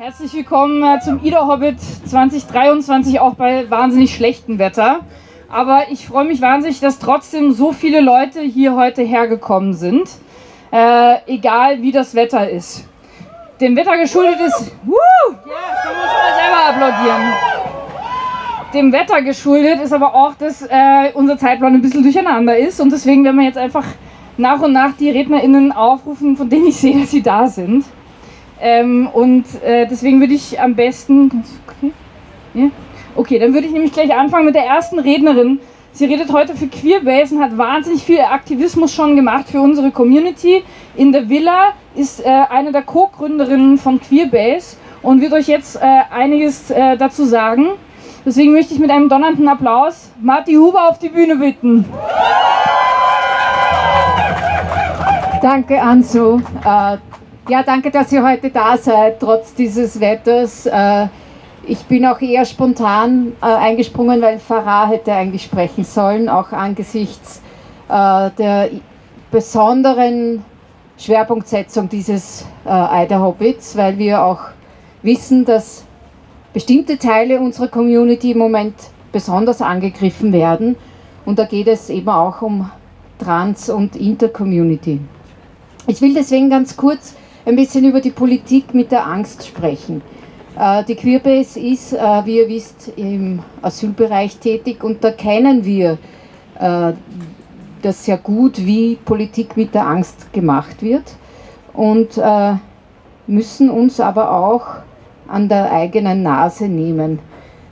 Herzlich willkommen äh, zum Ida Hobbit 2023, auch bei wahnsinnig schlechtem Wetter. Aber ich freue mich wahnsinnig, dass trotzdem so viele Leute hier heute hergekommen sind, äh, egal wie das Wetter ist. Dem Wetter geschuldet ist. Ja, muss man selber applaudieren. Dem Wetter geschuldet ist aber auch, dass äh, unser Zeitplan ein bisschen durcheinander ist und deswegen werden wir jetzt einfach nach und nach die RednerInnen aufrufen, von denen ich sehe, dass sie da sind. Ähm, und äh, deswegen würde ich am besten. Okay. Ja? okay, dann würde ich nämlich gleich anfangen mit der ersten Rednerin. Sie redet heute für Queerbase und hat wahnsinnig viel Aktivismus schon gemacht für unsere Community. In der Villa ist äh, eine der Co-Gründerinnen von Queerbase und wird euch jetzt äh, einiges äh, dazu sagen. Deswegen möchte ich mit einem donnernden Applaus Marti Huber auf die Bühne bitten. Danke, Ansu. Ja, danke, dass ihr heute da seid, trotz dieses Wetters. Äh, ich bin auch eher spontan äh, eingesprungen, weil Farah hätte eigentlich sprechen sollen, auch angesichts äh, der besonderen Schwerpunktsetzung dieses Eider-Hobbits, weil wir auch wissen, dass bestimmte Teile unserer Community im Moment besonders angegriffen werden. Und da geht es eben auch um Trans- und Intercommunity. Ich will deswegen ganz kurz ein bisschen über die Politik mit der Angst sprechen. Äh, die Queerbase ist, äh, wie ihr wisst, im Asylbereich tätig und da kennen wir äh, das sehr gut, wie Politik mit der Angst gemacht wird und müssen uns aber auch an der eigenen Nase nehmen,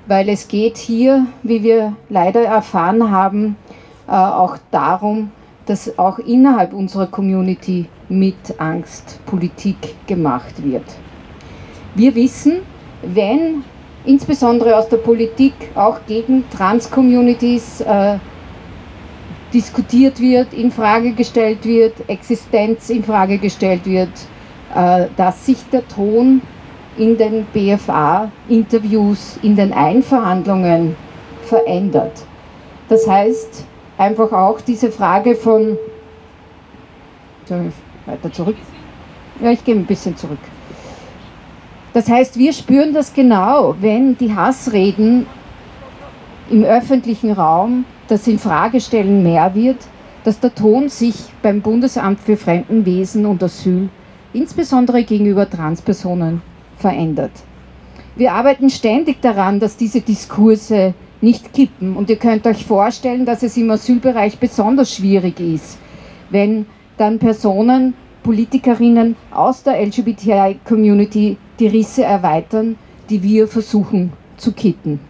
weil es geht hier, wie wir leider erfahren haben, auch darum, dass auch innerhalb unserer Community mit Angst Politik gemacht wird. Wir wissen, wenn insbesondere aus der Politik auch gegen Trans-Communities äh, diskutiert wird, in Frage gestellt wird, Existenz in Frage gestellt wird, äh, dass sich der Ton in den BFA-Interviews, in den Einverhandlungen verändert. Das heißt einfach auch diese Frage von weiter zurück. Ja, ich gehe ein bisschen zurück. Das heißt, wir spüren das genau, wenn die Hassreden im öffentlichen Raum, das Infragestellen mehr wird, dass der Ton sich beim Bundesamt für Fremdenwesen und Asyl, insbesondere gegenüber Transpersonen, verändert. Wir arbeiten ständig daran, dass diese Diskurse nicht kippen. Und ihr könnt euch vorstellen, dass es im Asylbereich besonders schwierig ist, wenn dann Personen Politikerinnen aus der LGBTI-Community die Risse erweitern, die wir versuchen zu kitten.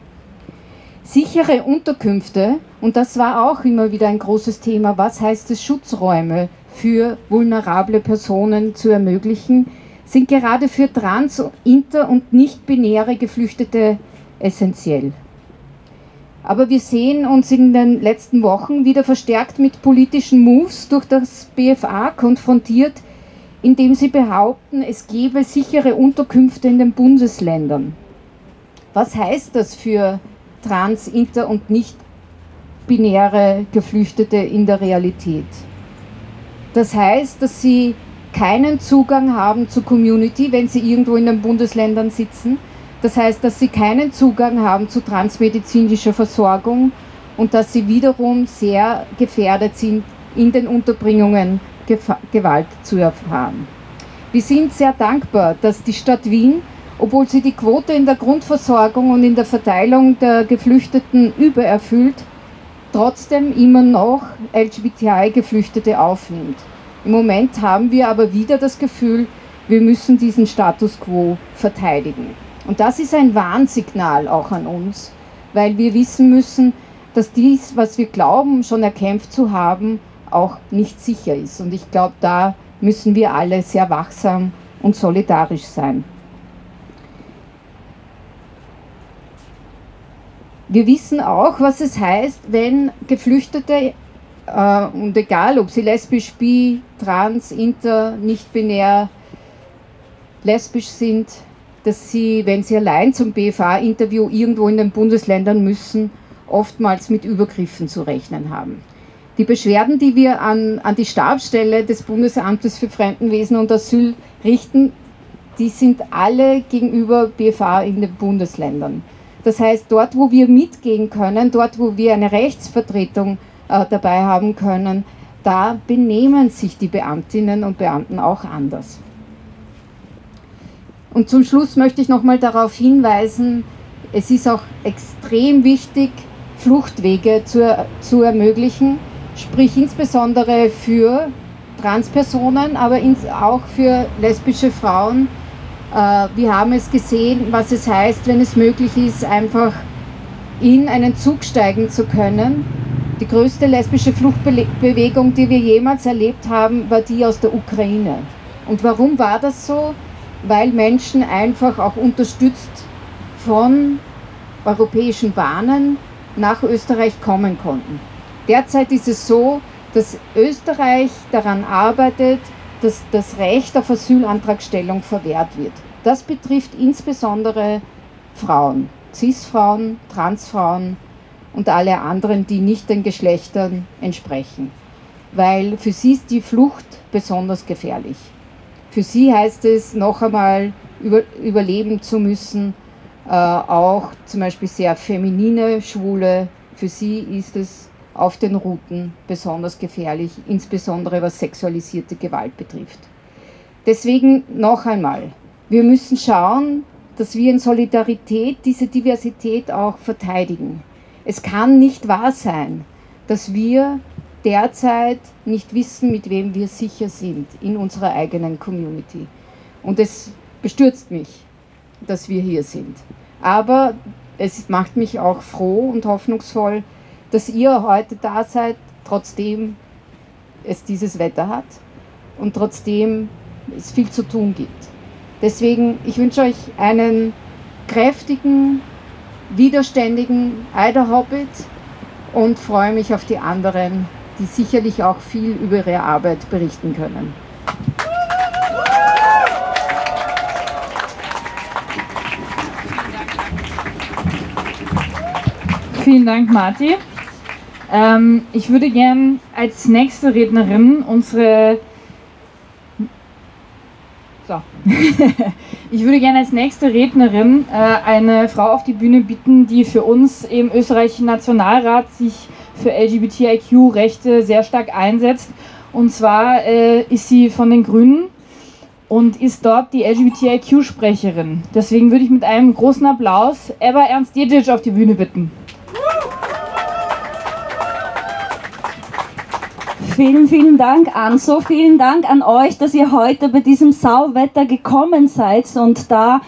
Sichere Unterkünfte, und das war auch immer wieder ein großes Thema, was heißt es, Schutzräume für vulnerable Personen zu ermöglichen, sind gerade für trans-, inter- und nicht-binäre Geflüchtete essentiell. Aber wir sehen uns in den letzten Wochen wieder verstärkt mit politischen Moves durch das BFA konfrontiert, indem sie behaupten, es gebe sichere Unterkünfte in den Bundesländern. Was heißt das für trans-, inter- und nicht-binäre Geflüchtete in der Realität? Das heißt, dass sie keinen Zugang haben zur Community, wenn sie irgendwo in den Bundesländern sitzen das heißt, dass sie keinen Zugang haben zu transmedizinischer Versorgung und dass sie wiederum sehr gefährdet sind, in den Unterbringungen Gewalt zu erfahren. Wir sind sehr dankbar, dass die Stadt Wien, obwohl sie die Quote in der Grundversorgung und in der Verteilung der Geflüchteten übererfüllt, trotzdem immer noch LGBTI-Geflüchtete aufnimmt. Im Moment haben wir aber wieder das Gefühl, wir müssen diesen Status quo verteidigen. Und das ist ein Warnsignal auch an uns, weil wir wissen müssen, dass dies, was wir glauben, schon erkämpft zu haben, auch nicht sicher ist. Und ich glaube, da müssen wir alle sehr wachsam und solidarisch sein. Wir wissen auch, was es heißt, wenn Geflüchtete, äh, und egal ob sie lesbisch, bi, trans, inter, nicht binär, lesbisch sind, dass sie, wenn sie allein zum BFA-Interview irgendwo in den Bundesländern müssen, oftmals mit Übergriffen zu rechnen haben. Die Beschwerden, die wir an, an die Stabsstelle des Bundesamtes für Fremdenwesen und Asyl richten, die sind alle gegenüber BFA in den Bundesländern. Das heißt, dort, wo wir mitgehen können, dort, wo wir eine Rechtsvertretung äh, dabei haben können, da benehmen sich die Beamtinnen und Beamten auch anders. Und zum Schluss möchte ich nochmal darauf hinweisen, es ist auch extrem wichtig, Fluchtwege zu, zu ermöglichen, sprich insbesondere für Transpersonen, aber auch für lesbische Frauen. Äh, wir haben es gesehen, was es heißt, wenn es möglich ist, einfach in einen Zug steigen zu können. Die größte lesbische Fluchtbewegung, die wir jemals erlebt haben, war die aus der Ukraine. Und warum war das so? Weil Menschen einfach auch unterstützt von europäischen Bahnen nach Österreich kommen konnten. Derzeit ist es so, dass Österreich daran arbeitet, dass das Recht auf Asylantragstellung verwehrt wird. Das betrifft insbesondere Frauen, CIS-Frauen, Transfrauen und alle anderen, die nicht den Geschlechtern entsprechen. Weil für sie ist die Flucht besonders gefährlich. Für sie heißt es noch einmal über, überleben zu müssen, äh, auch zum Beispiel sehr feminine Schwule. Für sie ist es auf den Routen besonders gefährlich, insbesondere was sexualisierte Gewalt betrifft. Deswegen noch einmal, wir müssen schauen, dass wir in Solidarität diese Diversität auch verteidigen. Es kann nicht wahr sein, dass wir derzeit nicht wissen, mit wem wir sicher sind in unserer eigenen Community. Und es bestürzt mich, dass wir hier sind. Aber es macht mich auch froh und hoffnungsvoll, dass ihr heute da seid, trotzdem es dieses Wetter hat und trotzdem es viel zu tun gibt. Deswegen, ich wünsche euch einen kräftigen, widerständigen Eiderhobbit und freue mich auf die anderen, die sicherlich auch viel über ihre Arbeit berichten können. Vielen Dank, Marti. Ähm, ich würde gern als nächste Rednerin unsere. So. ich würde gerne als nächste Rednerin äh, eine Frau auf die Bühne bitten, die für uns im österreichischen Nationalrat sich für LGBTIQ-Rechte sehr stark einsetzt. Und zwar äh, ist sie von den Grünen und ist dort die LGBTIQ-Sprecherin. Deswegen würde ich mit einem großen Applaus Eva Ernst Dedic auf die Bühne bitten. Vielen, vielen Dank, Anso. Vielen Dank an euch, dass ihr heute bei diesem Sauwetter gekommen seid und da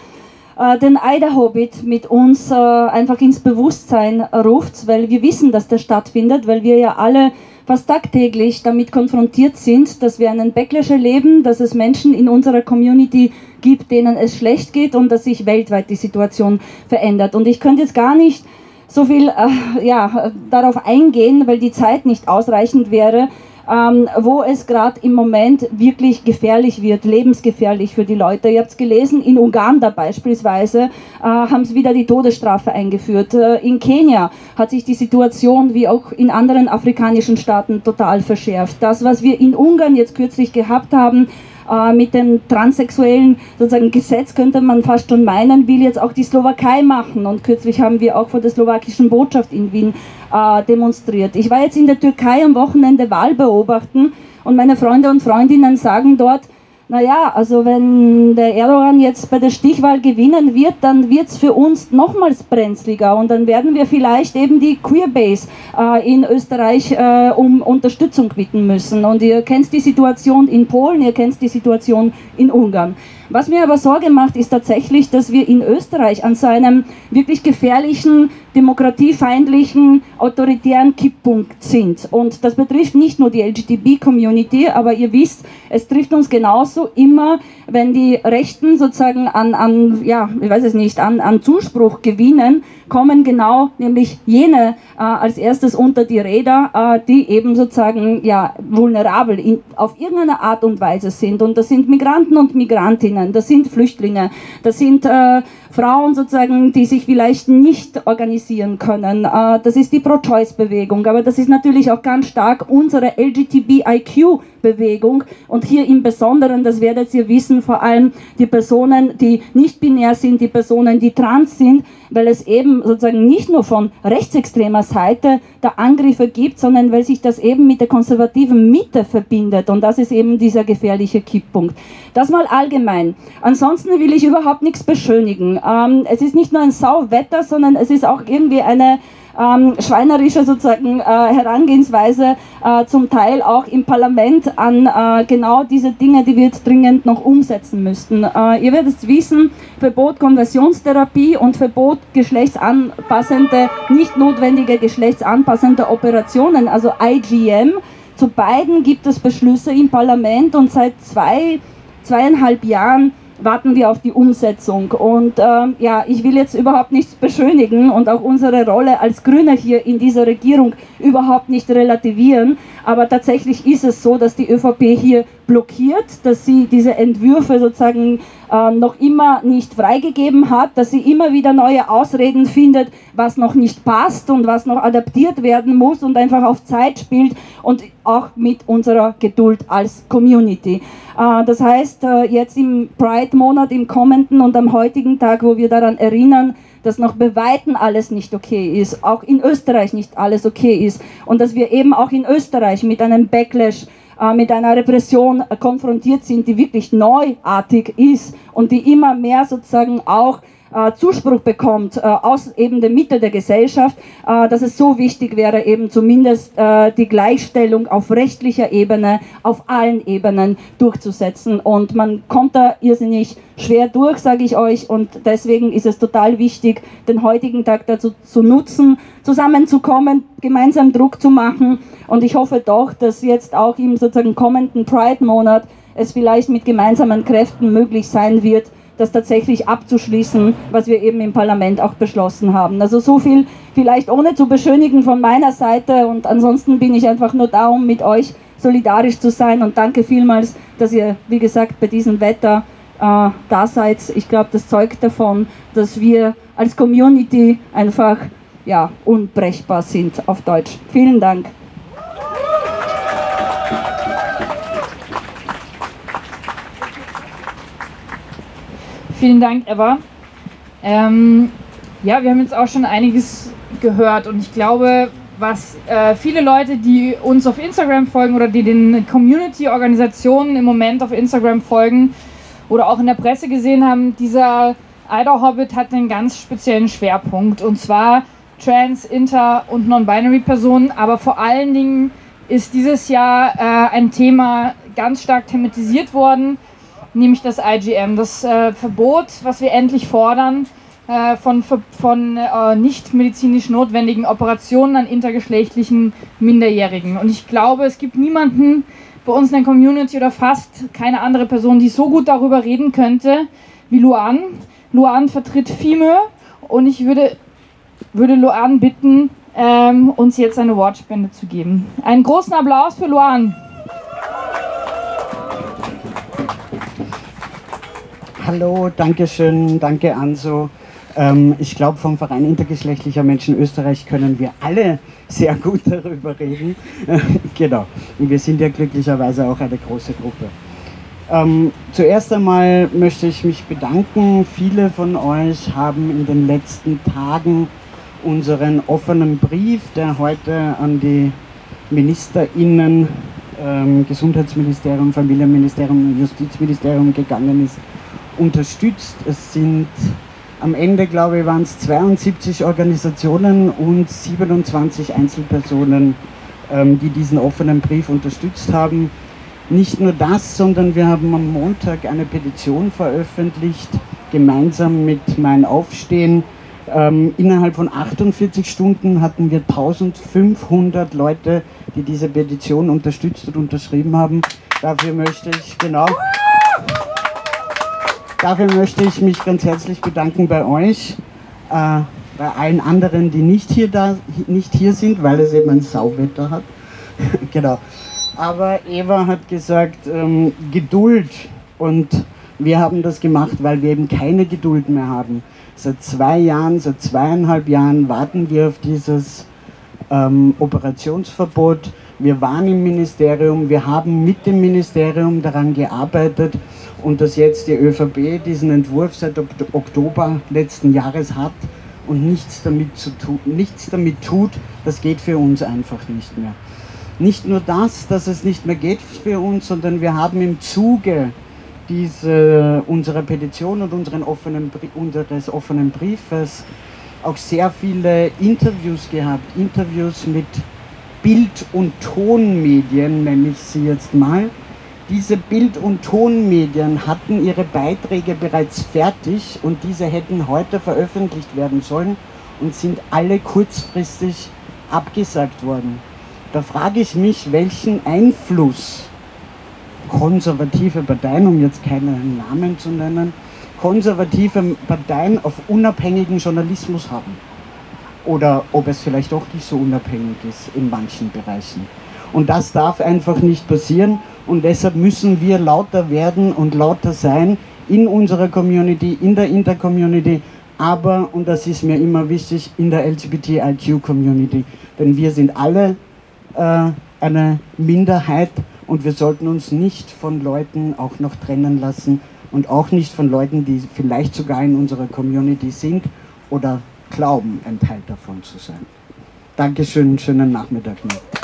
äh, den Eiderhobbit mit uns äh, einfach ins Bewusstsein ruft, weil wir wissen, dass der stattfindet, weil wir ja alle fast tagtäglich damit konfrontiert sind, dass wir einen Backlash erleben, dass es Menschen in unserer Community gibt, denen es schlecht geht und dass sich weltweit die Situation verändert. Und ich könnte jetzt gar nicht so viel äh, ja, darauf eingehen, weil die Zeit nicht ausreichend wäre ähm, wo es gerade im Moment wirklich gefährlich wird, lebensgefährlich für die Leute. Ihr habt es gelesen, in Uganda beispielsweise äh, haben sie wieder die Todesstrafe eingeführt. Äh, in Kenia hat sich die Situation wie auch in anderen afrikanischen Staaten total verschärft. Das, was wir in Ungarn jetzt kürzlich gehabt haben, äh, mit dem transsexuellen sozusagen Gesetz könnte man fast schon meinen, will jetzt auch die Slowakei machen. Und kürzlich haben wir auch vor der slowakischen Botschaft in Wien äh, demonstriert. Ich war jetzt in der Türkei am Wochenende Wahl beobachten und meine Freunde und Freundinnen sagen dort, naja, also wenn der Erdogan jetzt bei der Stichwahl gewinnen wird, dann wird es für uns nochmals brenzliger und dann werden wir vielleicht eben die Queerbase äh, in Österreich äh, um Unterstützung bitten müssen. Und ihr kennt die Situation in Polen, ihr kennt die Situation in Ungarn. Was mir aber Sorge macht, ist tatsächlich, dass wir in Österreich an so einem wirklich gefährlichen, demokratiefeindlichen, autoritären Kipppunkt sind. Und das betrifft nicht nur die LGTB-Community, aber ihr wisst, es trifft uns genauso immer, wenn die Rechten sozusagen an, an ja, ich weiß es nicht, an, an Zuspruch gewinnen, kommen genau nämlich jene äh, als erstes unter die Räder, äh, die eben sozusagen ja, vulnerabel in, auf irgendeine Art und Weise sind. Und das sind Migranten und Migrantinnen, das sind Flüchtlinge, das sind äh, Frauen sozusagen, die sich vielleicht nicht organisieren können. Äh, das ist die Pro-Choice-Bewegung, aber das ist natürlich auch ganz stark unsere LGTBIQ-Bewegung und hier im Besonderen, das werdet ihr wissen, vor allem die Personen, die nicht binär sind, die Personen, die trans sind, weil es eben sozusagen nicht nur von rechtsextremer Seite der Angriffe gibt, sondern weil sich das eben mit der konservativen Mitte verbindet und das ist eben dieser gefährliche Kipppunkt. Das mal allgemein. Ansonsten will ich überhaupt nichts beschönigen. Ähm, es ist nicht nur ein Sauwetter, sondern es ist auch irgendwie eine ähm, schweinerische sozusagen äh, Herangehensweise äh, zum Teil auch im Parlament an äh, genau diese Dinge, die wir jetzt dringend noch umsetzen müssten. Äh, ihr werdet wissen, Verbot Konversionstherapie und Verbot geschlechtsanpassende, nicht notwendige geschlechtsanpassende Operationen, also IGM. Zu beiden gibt es Beschlüsse im Parlament und seit zwei, zweieinhalb Jahren warten wir auf die Umsetzung. Und ähm, ja, ich will jetzt überhaupt nichts beschönigen und auch unsere Rolle als Grüne hier in dieser Regierung überhaupt nicht relativieren. Aber tatsächlich ist es so, dass die ÖVP hier blockiert, dass sie diese Entwürfe sozusagen äh, noch immer nicht freigegeben hat, dass sie immer wieder neue Ausreden findet, was noch nicht passt und was noch adaptiert werden muss und einfach auf Zeit spielt und auch mit unserer Geduld als Community. Äh, das heißt, äh, jetzt im Pride-Monat, im kommenden und am heutigen Tag, wo wir daran erinnern, dass noch bei Weitem alles nicht okay ist, auch in Österreich nicht alles okay ist und dass wir eben auch in Österreich mit einem Backlash mit einer Repression konfrontiert sind, die wirklich neuartig ist und die immer mehr sozusagen auch äh, Zuspruch bekommt äh, aus eben der Mitte der Gesellschaft, äh, dass es so wichtig wäre, eben zumindest äh, die Gleichstellung auf rechtlicher Ebene, auf allen Ebenen durchzusetzen. Und man kommt da irrsinnig schwer durch, sage ich euch. Und deswegen ist es total wichtig, den heutigen Tag dazu zu nutzen, zusammenzukommen, gemeinsam Druck zu machen. Und ich hoffe doch, dass jetzt auch im sozusagen kommenden Pride-Monat es vielleicht mit gemeinsamen Kräften möglich sein wird, das tatsächlich abzuschließen, was wir eben im Parlament auch beschlossen haben. Also so viel vielleicht ohne zu beschönigen von meiner Seite und ansonsten bin ich einfach nur da, um mit euch solidarisch zu sein und danke vielmals, dass ihr, wie gesagt, bei diesem Wetter äh, da seid. Ich glaube, das zeugt davon, dass wir als Community einfach ja, unbrechbar sind auf Deutsch. Vielen Dank. Vielen Dank, Eva. Ähm, ja, wir haben jetzt auch schon einiges gehört und ich glaube, was äh, viele Leute, die uns auf Instagram folgen oder die den Community-Organisationen im Moment auf Instagram folgen oder auch in der Presse gesehen haben, dieser Idol Hobbit hat einen ganz speziellen Schwerpunkt und zwar Trans, Inter und Non-Binary Personen, aber vor allen Dingen ist dieses Jahr äh, ein Thema ganz stark thematisiert worden, nämlich das IGM, das äh, Verbot, was wir endlich fordern, äh, von, von äh, nicht medizinisch notwendigen Operationen an intergeschlechtlichen Minderjährigen. Und ich glaube, es gibt niemanden bei uns in der Community oder fast keine andere Person, die so gut darüber reden könnte wie Luan. Luan vertritt FIME und ich würde, würde Luan bitten, ähm, uns jetzt eine Wortspende zu geben. Einen großen Applaus für Luan. Hallo, danke schön, danke Anso. Ähm, ich glaube, vom Verein intergeschlechtlicher Menschen Österreich können wir alle sehr gut darüber reden. genau. Und wir sind ja glücklicherweise auch eine große Gruppe. Ähm, zuerst einmal möchte ich mich bedanken. Viele von euch haben in den letzten Tagen unseren offenen Brief, der heute an die MinisterInnen, ähm, Gesundheitsministerium, Familienministerium und Justizministerium gegangen ist, unterstützt. Es sind am Ende, glaube ich, waren es 72 Organisationen und 27 Einzelpersonen, ähm, die diesen offenen Brief unterstützt haben. Nicht nur das, sondern wir haben am Montag eine Petition veröffentlicht, gemeinsam mit Mein Aufstehen. Ähm, innerhalb von 48 Stunden hatten wir 1500 Leute, die diese Petition unterstützt und unterschrieben haben. Dafür möchte ich, genau. Dafür möchte ich mich ganz herzlich bedanken bei euch, äh, bei allen anderen, die nicht hier, da, nicht hier sind, weil es eben ein Sauwetter hat. genau. Aber Eva hat gesagt, ähm, Geduld und Wir haben das gemacht, weil wir eben keine Geduld mehr haben. Seit zwei Jahren, seit zweieinhalb Jahren warten wir auf dieses ähm, Operationsverbot. Wir waren im Ministerium, wir haben mit dem Ministerium daran gearbeitet und dass jetzt die ÖVP diesen Entwurf seit Oktober letzten Jahres hat und nichts damit, zu tu nichts damit tut, das geht für uns einfach nicht mehr. Nicht nur das, dass es nicht mehr geht für uns, sondern wir haben im Zuge diese, unserer Petition und unseren offenen, unseres offenen Briefes auch sehr viele Interviews gehabt, Interviews mit Bild- und Tonmedien, nenne ich sie jetzt mal. Diese Bild- und Tonmedien hatten ihre Beiträge bereits fertig und diese hätten heute veröffentlicht werden sollen und sind alle kurzfristig abgesagt worden. Da frage ich mich, welchen Einfluss konservative Parteien, um jetzt keine Namen zu nennen, konservative Parteien auf unabhängigen Journalismus haben. Oder ob es vielleicht doch nicht so unabhängig ist in manchen Bereichen. Und das darf einfach nicht passieren und deshalb müssen wir lauter werden und lauter sein in unserer Community, in der Intercommunity, aber, und das ist mir immer wichtig, in der LGBTIQ-Community. Denn wir sind alle äh, eine Minderheit und wir sollten uns nicht von Leuten auch noch trennen lassen und auch nicht von Leuten, die vielleicht sogar in unserer Community sind oder glauben, ein Teil davon zu sein. Dankeschön, schönen Nachmittag noch.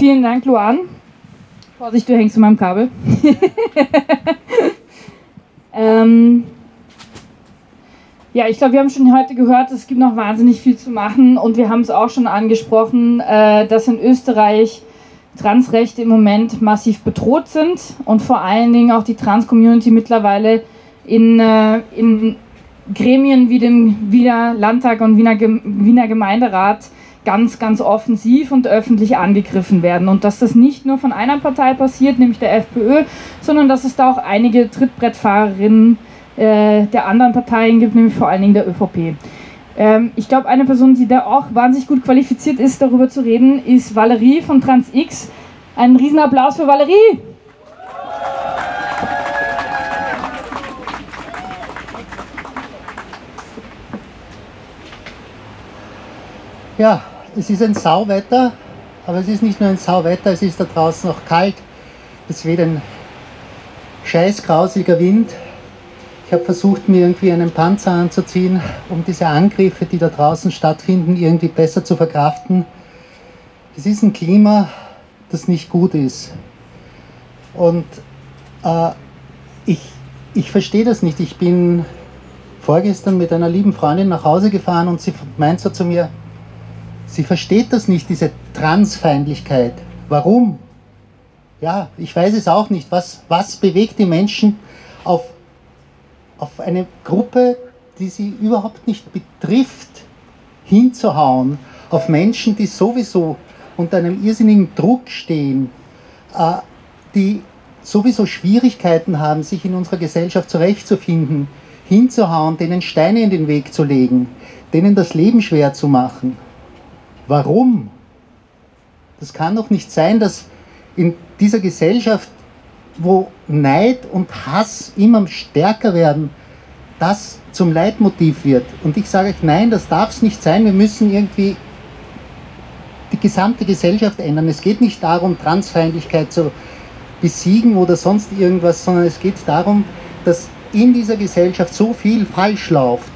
Vielen Dank, Luan. Vorsicht, du hängst zu meinem Kabel. ähm, ja, ich glaube, wir haben schon heute gehört, es gibt noch wahnsinnig viel zu machen und wir haben es auch schon angesprochen, äh, dass in Österreich Transrechte im Moment massiv bedroht sind und vor allen Dingen auch die Trans-Community mittlerweile in, äh, in Gremien wie dem Wiener Landtag und Wiener, Wiener Gemeinderat ganz, ganz offensiv und öffentlich angegriffen werden. Und dass das nicht nur von einer Partei passiert, nämlich der FPÖ, sondern dass es da auch einige Trittbrettfahrerinnen äh, der anderen Parteien gibt, nämlich vor allen Dingen der ÖVP. Ähm, ich glaube, eine Person, die da auch wahnsinnig gut qualifiziert ist, darüber zu reden, ist Valerie von TransX. Einen Riesenapplaus für Valerie! Ja, es ist ein Sauwetter, aber es ist nicht nur ein Sauwetter, es ist da draußen auch kalt. Es weht ein scheiß grausiger Wind. Ich habe versucht, mir irgendwie einen Panzer anzuziehen, um diese Angriffe, die da draußen stattfinden, irgendwie besser zu verkraften. Es ist ein Klima, das nicht gut ist. Und äh, ich, ich verstehe das nicht. Ich bin vorgestern mit einer lieben Freundin nach Hause gefahren und sie meint so zu mir, sie versteht das nicht, diese Transfeindlichkeit. Warum? Ja, ich weiß es auch nicht. Was, was bewegt die Menschen auf auf eine Gruppe, die sie überhaupt nicht betrifft, hinzuhauen, auf Menschen, die sowieso unter einem irrsinnigen Druck stehen, äh, die sowieso Schwierigkeiten haben, sich in unserer Gesellschaft zurechtzufinden, hinzuhauen, denen Steine in den Weg zu legen, denen das Leben schwer zu machen. Warum? Das kann doch nicht sein, dass in dieser Gesellschaft wo Neid und Hass immer stärker werden, das zum Leitmotiv wird. Und ich sage euch, nein, das darf es nicht sein. Wir müssen irgendwie die gesamte Gesellschaft ändern. Es geht nicht darum, Transfeindlichkeit zu besiegen oder sonst irgendwas, sondern es geht darum, dass in dieser Gesellschaft so viel falsch läuft,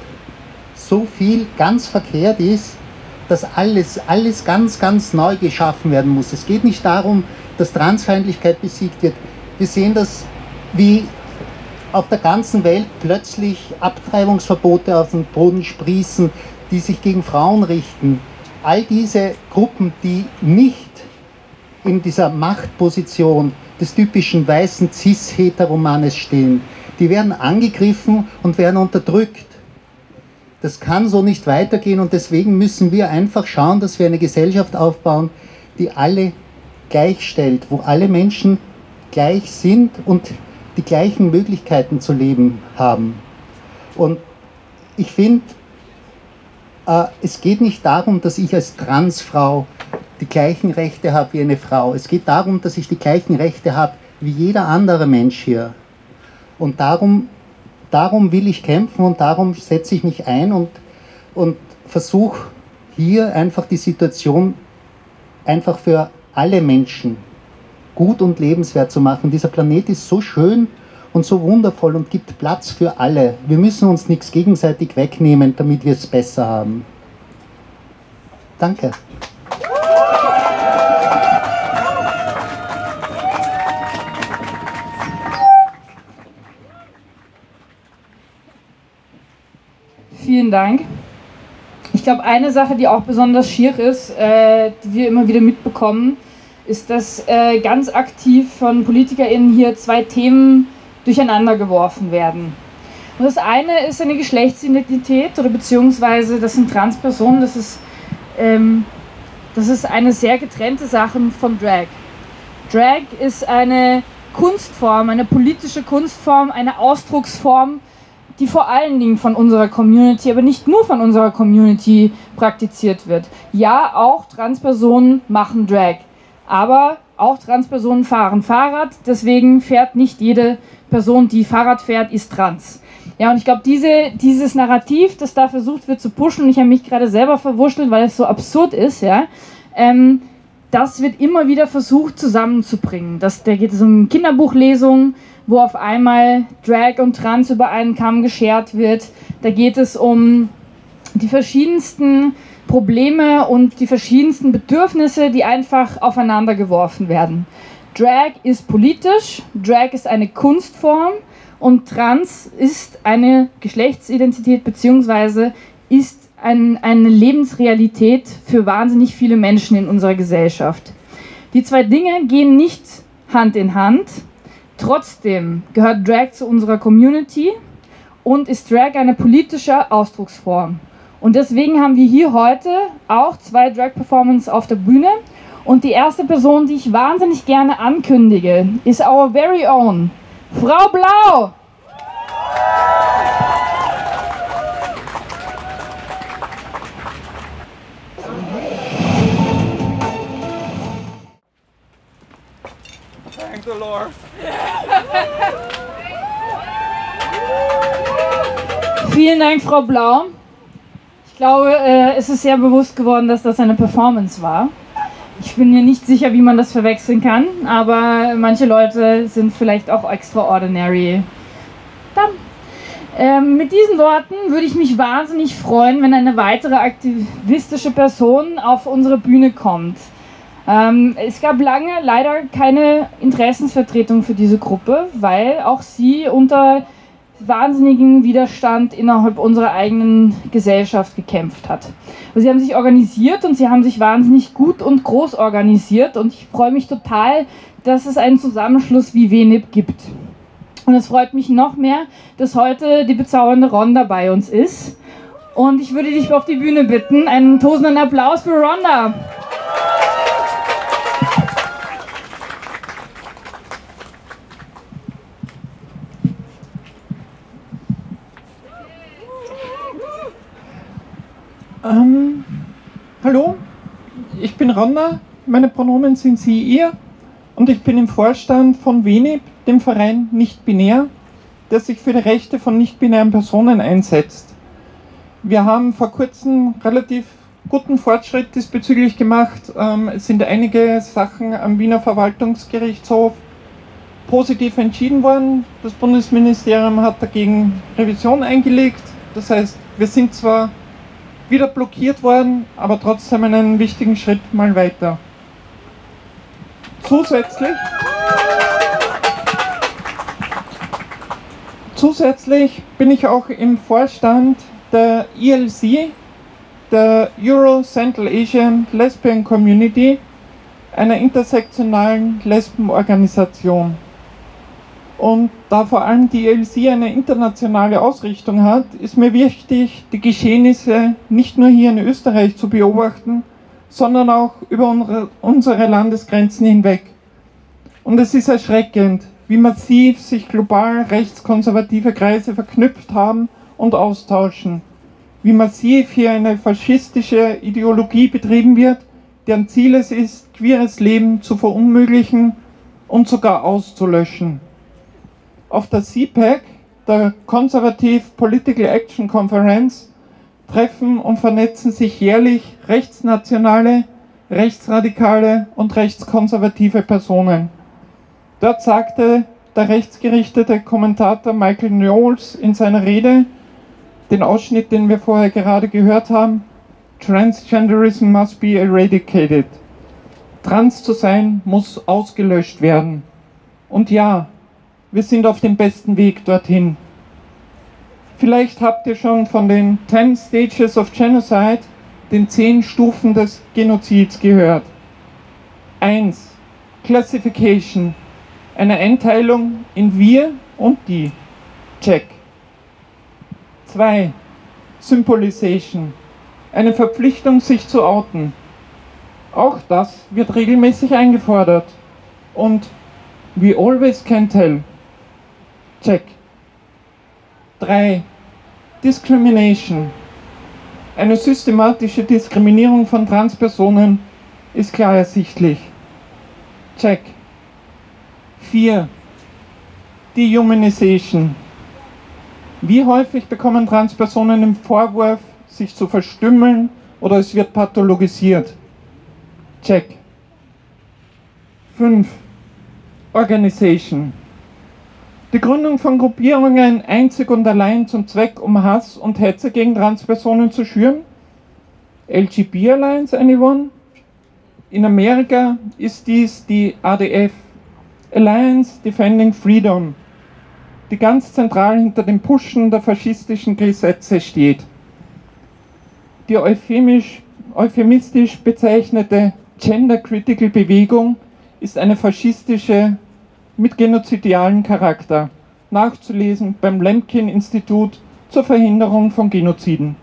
so viel ganz verkehrt ist, dass alles, alles ganz, ganz neu geschaffen werden muss. Es geht nicht darum, dass Transfeindlichkeit besiegt wird. Wir sehen das, wie auf der ganzen Welt plötzlich Abtreibungsverbote auf den Boden sprießen, die sich gegen Frauen richten. All diese Gruppen, die nicht in dieser Machtposition des typischen weißen Cis-Heteromanes stehen, die werden angegriffen und werden unterdrückt. Das kann so nicht weitergehen und deswegen müssen wir einfach schauen, dass wir eine Gesellschaft aufbauen, die alle gleichstellt, wo alle Menschen gleich sind und die gleichen Möglichkeiten zu leben haben. Und ich finde, äh, es geht nicht darum, dass ich als Transfrau die gleichen Rechte habe wie eine Frau. Es geht darum, dass ich die gleichen Rechte habe wie jeder andere Mensch hier. Und darum, darum will ich kämpfen und darum setze ich mich ein und, und versuche hier einfach die Situation einfach für alle Menschen gut und lebenswert zu machen. Dieser Planet ist so schön und so wundervoll und gibt Platz für alle. Wir müssen uns nichts gegenseitig wegnehmen, damit wir es besser haben. Danke. Vielen Dank. Ich glaube, eine Sache, die auch besonders schier ist, äh, die wir immer wieder mitbekommen, ist, dass äh, ganz aktiv von PolitikerInnen hier zwei Themen durcheinander geworfen werden. Und das eine ist eine Geschlechtsidentität oder beziehungsweise das sind Transpersonen, das ist, ähm, das ist eine sehr getrennte Sache von Drag. Drag ist eine Kunstform, eine politische Kunstform, eine Ausdrucksform, die vor allen Dingen von unserer Community, aber nicht nur von unserer Community praktiziert wird. Ja, auch Transpersonen machen Drag, aber auch Transpersonen fahren Fahrrad, deswegen fährt nicht jede Person, die Fahrrad fährt, ist trans. Ja, und ich glaube, diese, dieses Narrativ, das da versucht wird zu pushen, ich habe mich gerade selber verwurschtelt, weil es so absurd ist, ja, ähm, das wird immer wieder versucht zusammenzubringen. Das, da geht es um Kinderbuchlesungen, wo auf einmal Drag und Trans über einen Kamm geschert wird. Da geht es um die verschiedensten Probleme und die verschiedensten Bedürfnisse, die einfach aufeinander geworfen werden. Drag ist politisch, Drag ist eine Kunstform und Trans ist eine Geschlechtsidentität bzw. ist ein, eine Lebensrealität für wahnsinnig viele Menschen in unserer Gesellschaft. Die zwei Dinge gehen nicht Hand in Hand. Trotzdem gehört Drag zu unserer Community und ist Drag eine politische Ausdrucksform. Und deswegen haben wir hier heute auch zwei Drag-Performances auf der Bühne. Und die erste Person, die ich wahnsinnig gerne ankündige, ist our very own Frau Blau. Thank the Lord. Vielen Dank, Frau Blau. Ich glaube, äh, es ist sehr bewusst geworden, dass das eine Performance war. Ich bin mir nicht sicher, wie man das verwechseln kann, aber manche Leute sind vielleicht auch extraordinary. Dann. Ähm, mit diesen Worten würde ich mich wahnsinnig freuen, wenn eine weitere aktivistische Person auf unsere Bühne kommt. Ähm, es gab lange leider keine Interessensvertretung für diese Gruppe, weil auch sie unter wahnsinnigen Widerstand innerhalb unserer eigenen Gesellschaft gekämpft hat. Also sie haben sich organisiert und sie haben sich wahnsinnig gut und groß organisiert und ich freue mich total, dass es einen Zusammenschluss wie WENIP gibt. Und es freut mich noch mehr, dass heute die bezaubernde Ronda bei uns ist. Und ich würde dich auf die Bühne bitten. Einen tosenden Applaus für Ronda. Ähm, hallo, ich bin Ronna, meine Pronomen sind sie, ihr und ich bin im Vorstand von WENIB, dem Verein Nicht-Binär, der sich für die Rechte von nicht-binären Personen einsetzt. Wir haben vor kurzem relativ guten Fortschritt diesbezüglich gemacht. Ähm, es sind einige Sachen am Wiener Verwaltungsgerichtshof positiv entschieden worden. Das Bundesministerium hat dagegen Revision eingelegt. Das heißt, wir sind zwar wieder blockiert worden, aber trotzdem einen wichtigen Schritt mal weiter. Zusätzlich, zusätzlich bin ich auch im Vorstand der ELC, der Euro Central Asian Lesbian Community, einer intersektionalen Lesbenorganisation. Und da vor allem die ELC eine internationale Ausrichtung hat, ist mir wichtig, die Geschehnisse nicht nur hier in Österreich zu beobachten, sondern auch über unsere Landesgrenzen hinweg. Und es ist erschreckend, wie massiv sich global rechtskonservative Kreise verknüpft haben und austauschen, wie massiv hier eine faschistische Ideologie betrieben wird, deren Ziel es ist, queeres Leben zu verunmöglichen und sogar auszulöschen. Auf der CPAC, der Conservative Political Action Conference, treffen und vernetzen sich jährlich rechtsnationale, rechtsradikale und rechtskonservative Personen. Dort sagte der rechtsgerichtete Kommentator Michael Knowles in seiner Rede, den Ausschnitt, den wir vorher gerade gehört haben, Transgenderism must be eradicated. Trans zu sein muss ausgelöscht werden. Und ja, wir sind auf dem besten Weg dorthin. Vielleicht habt ihr schon von den 10 Stages of Genocide, den 10 Stufen des Genozids gehört. 1. Classification. Eine Einteilung in wir und die. Check. 2. Symbolization. Eine Verpflichtung, sich zu outen. Auch das wird regelmäßig eingefordert. Und we always can tell. Check. 3. Discrimination. Eine systematische Diskriminierung von Transpersonen ist klar ersichtlich. Check. 4. Dehumanization. Wie häufig bekommen Transpersonen den Vorwurf, sich zu verstümmeln oder es wird pathologisiert? Check. 5. Organization. Die Gründung von Gruppierungen einzig und allein zum Zweck, um Hass und Hetze gegen Transpersonen zu schüren? LGB Alliance, anyone? In Amerika ist dies die ADF, Alliance Defending Freedom, die ganz zentral hinter dem Pushen der faschistischen Gesetze steht. Die euphemisch, euphemistisch bezeichnete Gender Critical Bewegung ist eine faschistische mit genozidialen Charakter, nachzulesen beim Lemkin-Institut zur Verhinderung von Genoziden.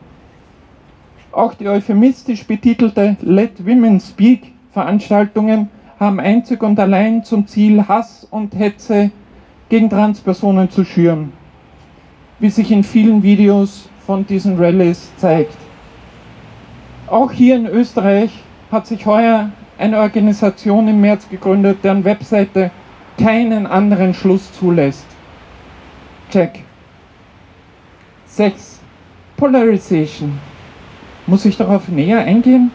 Auch die euphemistisch betitelte Let Women Speak Veranstaltungen haben einzig und allein zum Ziel, Hass und Hetze gegen Transpersonen zu schüren, wie sich in vielen Videos von diesen Rallyes zeigt. Auch hier in Österreich hat sich heuer eine Organisation im März gegründet, deren Webseite keinen anderen Schluss zulässt. Check. 6. Polarization. Muss ich darauf näher eingehen?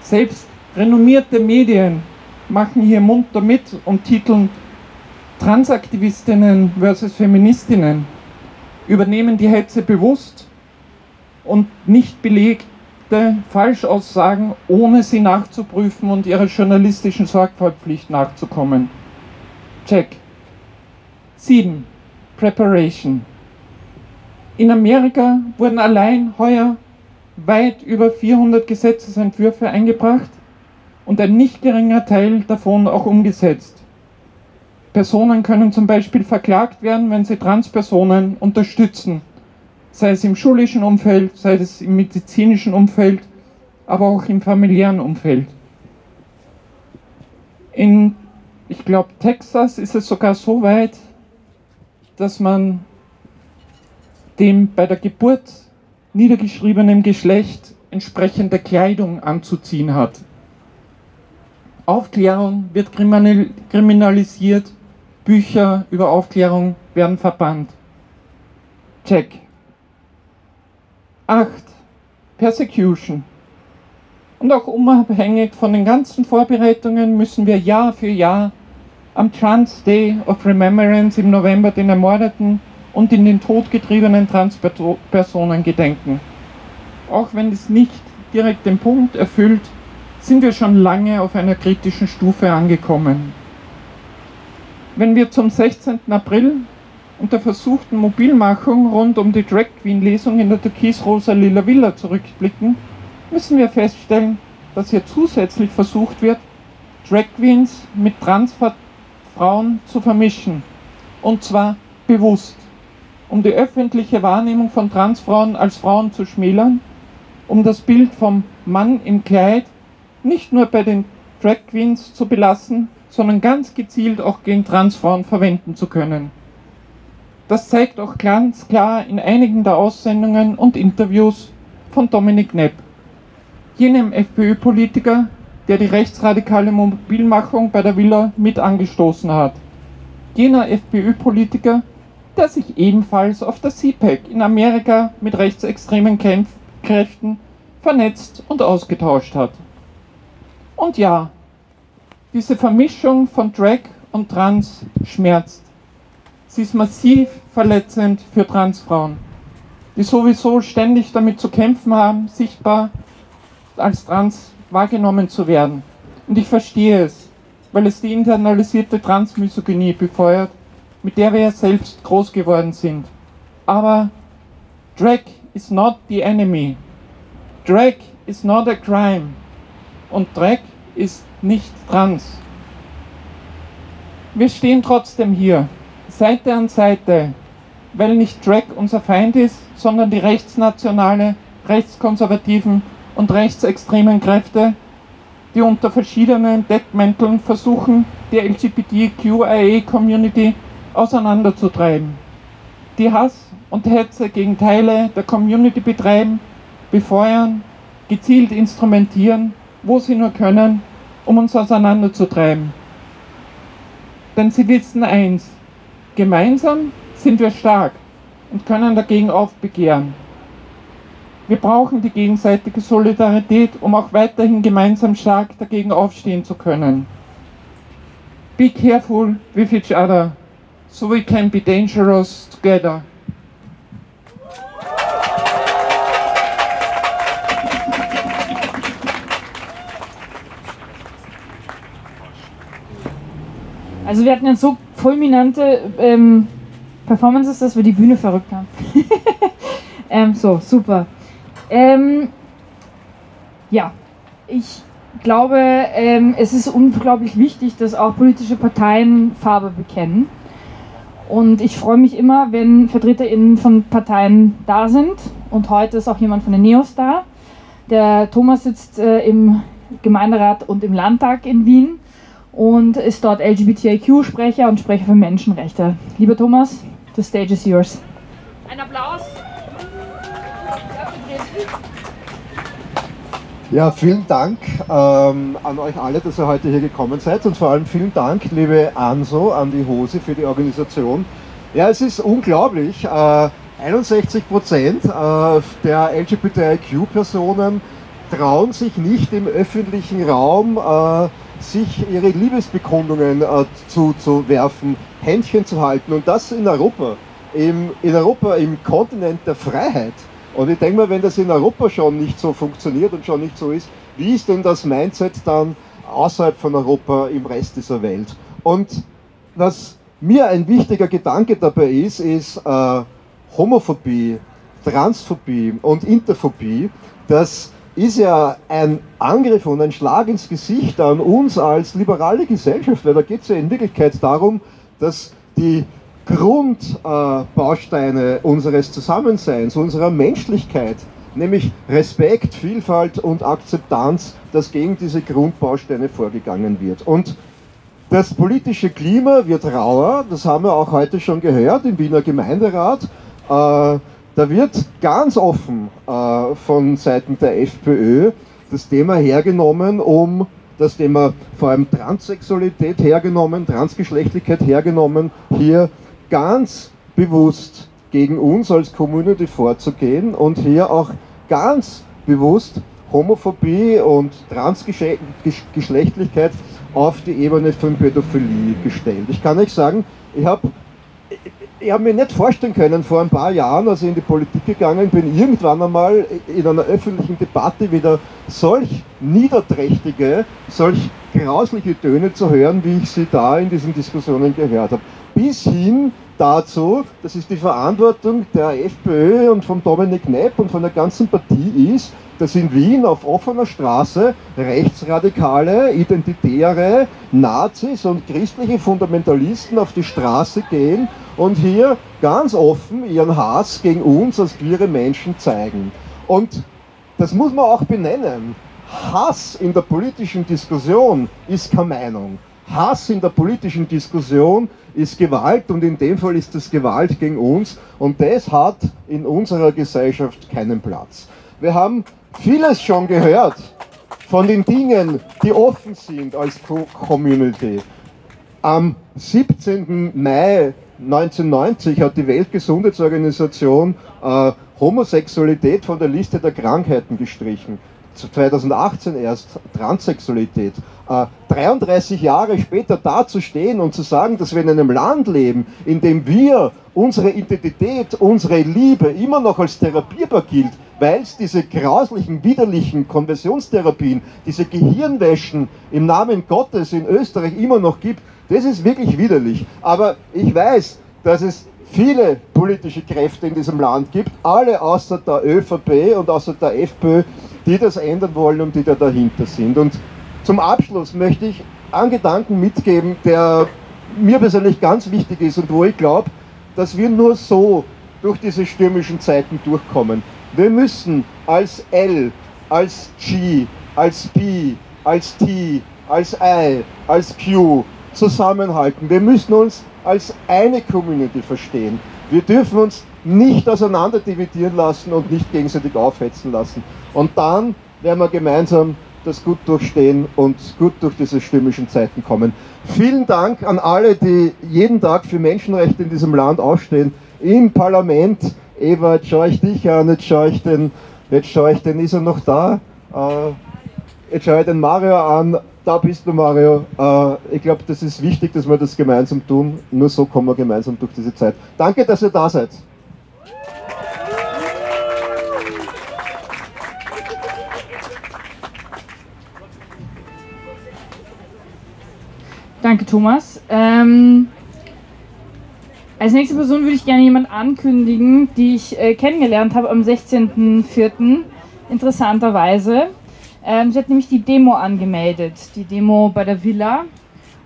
Selbst renommierte Medien machen hier munter mit und titeln Transaktivistinnen versus Feministinnen, übernehmen die Hetze bewusst und nicht belegte Falschaussagen, ohne sie nachzuprüfen und ihrer journalistischen Sorgfaltspflicht nachzukommen. Check. 7. Preparation. In Amerika wurden allein heuer weit über 400 Gesetzesentwürfe eingebracht und ein nicht geringer Teil davon auch umgesetzt. Personen können zum Beispiel verklagt werden, wenn sie Transpersonen unterstützen, sei es im schulischen Umfeld, sei es im medizinischen Umfeld, aber auch im familiären Umfeld. In ich glaube, Texas ist es sogar so weit, dass man dem bei der Geburt niedergeschriebenen Geschlecht entsprechende Kleidung anzuziehen hat. Aufklärung wird kriminalisiert, Bücher über Aufklärung werden verbannt. Check. 8. Persecution. Und auch unabhängig von den ganzen Vorbereitungen müssen wir Jahr für Jahr am Trans Day of Remembrance im November den Ermordeten und in den Tod getriebenen Transpersonen gedenken. Auch wenn es nicht direkt den Punkt erfüllt, sind wir schon lange auf einer kritischen Stufe angekommen. Wenn wir zum 16. April und der versuchten Mobilmachung rund um die Drag Queen Lesung in der Türkis-Rosa Lila Villa zurückblicken, müssen wir feststellen, dass hier zusätzlich versucht wird, Drag Queens mit Transfrauen zu vermischen. Und zwar bewusst, um die öffentliche Wahrnehmung von Transfrauen als Frauen zu schmälern, um das Bild vom Mann im Kleid nicht nur bei den Drag Queens zu belassen, sondern ganz gezielt auch gegen Transfrauen verwenden zu können. Das zeigt auch ganz klar in einigen der Aussendungen und Interviews von Dominik Nepp jenem FPÖ-Politiker, der die rechtsradikale Mobilmachung bei der Villa mit angestoßen hat. Jener FPÖ-Politiker, der sich ebenfalls auf der CPAC in Amerika mit rechtsextremen Kämpf Kräften vernetzt und ausgetauscht hat. Und ja, diese Vermischung von Drag und Trans schmerzt. Sie ist massiv verletzend für Transfrauen, die sowieso ständig damit zu kämpfen haben, sichtbar als trans wahrgenommen zu werden. Und ich verstehe es, weil es die internalisierte Transmisogynie befeuert, mit der wir ja selbst groß geworden sind. Aber Drag is not the enemy. Drag is not a crime. Und Drag ist nicht trans. Wir stehen trotzdem hier, Seite an Seite, weil nicht Drag unser Feind ist, sondern die rechtsnationale, rechtskonservativen und rechtsextremen Kräfte, die unter verschiedenen Deckmänteln versuchen, die LGBTQIA-Community auseinanderzutreiben, die Hass und Hetze gegen Teile der Community betreiben, befeuern, gezielt instrumentieren, wo sie nur können, um uns auseinanderzutreiben. Denn sie wissen eins, gemeinsam sind wir stark und können dagegen aufbegehren. Wir brauchen die gegenseitige Solidarität, um auch weiterhin gemeinsam stark dagegen aufstehen zu können. Be careful with each other, so we can be dangerous together. Also wir hatten jetzt so fulminante ähm, Performances, dass wir die Bühne verrückt haben. ähm, so, super. Ähm, ja, ich glaube, ähm, es ist unglaublich wichtig, dass auch politische Parteien Farbe bekennen. Und ich freue mich immer, wenn VertreterInnen von Parteien da sind. Und heute ist auch jemand von den Neos da. Der Thomas sitzt äh, im Gemeinderat und im Landtag in Wien und ist dort LGBTIQ-Sprecher und Sprecher für Menschenrechte. Lieber Thomas, the stage is yours. Ein Applaus. Ja, vielen Dank ähm, an euch alle, dass ihr heute hier gekommen seid und vor allem vielen Dank, liebe Anso, an die Hose für die Organisation. Ja, es ist unglaublich. Äh, 61 Prozent äh, der LGBTIQ-Personen trauen sich nicht im öffentlichen Raum äh, sich ihre Liebesbekundungen äh, zu, zu werfen, Händchen zu halten und das in Europa, im, in Europa, im Kontinent der Freiheit. Und ich denke mal, wenn das in Europa schon nicht so funktioniert und schon nicht so ist, wie ist denn das Mindset dann außerhalb von Europa im Rest dieser Welt? Und was mir ein wichtiger Gedanke dabei ist, ist äh, Homophobie, Transphobie und Interphobie, das ist ja ein Angriff und ein Schlag ins Gesicht an uns als liberale Gesellschaft, weil da geht es ja in Wirklichkeit darum, dass die Grundbausteine unseres Zusammenseins, unserer Menschlichkeit, nämlich Respekt, Vielfalt und Akzeptanz, dass gegen diese Grundbausteine vorgegangen wird. Und das politische Klima wird rauer, das haben wir auch heute schon gehört im Wiener Gemeinderat. Äh, da wird ganz offen äh, von Seiten der FPÖ das Thema hergenommen, um das Thema vor allem Transsexualität hergenommen, Transgeschlechtlichkeit hergenommen, hier ganz bewusst gegen uns als Community vorzugehen und hier auch ganz bewusst Homophobie und Transgeschlechtlichkeit auf die Ebene von Pädophilie gestellt. Ich kann euch sagen, ich habe ich habe mir nicht vorstellen können, vor ein paar Jahren, als ich in die Politik gegangen bin, irgendwann einmal in einer öffentlichen Debatte wieder solch niederträchtige, solch grausliche Töne zu hören, wie ich sie da in diesen Diskussionen gehört habe. Bis hin dazu, das ist die Verantwortung der FPÖ und von Dominik Nepp und von der ganzen Partie ist, dass in Wien auf offener Straße rechtsradikale, identitäre Nazis und christliche Fundamentalisten auf die Straße gehen und hier ganz offen ihren Hass gegen uns als queere Menschen zeigen. Und das muss man auch benennen. Hass in der politischen Diskussion ist keine Meinung. Hass in der politischen Diskussion ist Gewalt und in dem Fall ist es Gewalt gegen uns und das hat in unserer Gesellschaft keinen Platz. Wir haben vieles schon gehört. von den Dingen, die offen sind als Community. Am 17. Mai 1990 hat die Weltgesundheitsorganisation äh, Homosexualität von der Liste der Krankheiten gestrichen. 2018 erst Transsexualität. Äh, 33 Jahre später dazustehen und zu sagen, dass wir in einem Land leben, in dem wir unsere Identität, unsere Liebe immer noch als therapierbar gilt, weil es diese grauslichen, widerlichen Konversionstherapien, diese Gehirnwäschen im Namen Gottes in Österreich immer noch gibt, das ist wirklich widerlich. Aber ich weiß, dass es viele politische Kräfte in diesem Land gibt, alle außer der ÖVP und außer der FPÖ, die das ändern wollen und die da dahinter sind. Und zum Abschluss möchte ich einen Gedanken mitgeben, der mir persönlich ganz wichtig ist und wo ich glaube, dass wir nur so durch diese stürmischen Zeiten durchkommen. Wir müssen als L, als G, als P, als T, als I, als Q zusammenhalten. Wir müssen uns als eine Community verstehen. Wir dürfen uns nicht auseinander dividieren lassen und nicht gegenseitig aufhetzen lassen. Und dann werden wir gemeinsam das gut durchstehen und gut durch diese stürmischen Zeiten kommen. Vielen Dank an alle, die jeden Tag für Menschenrechte in diesem Land aufstehen, im Parlament. Eva, jetzt schaue ich dich an, jetzt schaue ich den, jetzt schaue ich den, ist er noch da? Äh, jetzt schaue ich den Mario an, da bist du Mario. Äh, ich glaube, das ist wichtig, dass wir das gemeinsam tun. Nur so kommen wir gemeinsam durch diese Zeit. Danke, dass ihr da seid. Danke, Thomas. Ähm, als nächste Person würde ich gerne jemanden ankündigen, die ich äh, kennengelernt habe am 16.04. Interessanterweise. Ähm, sie hat nämlich die Demo angemeldet, die Demo bei der Villa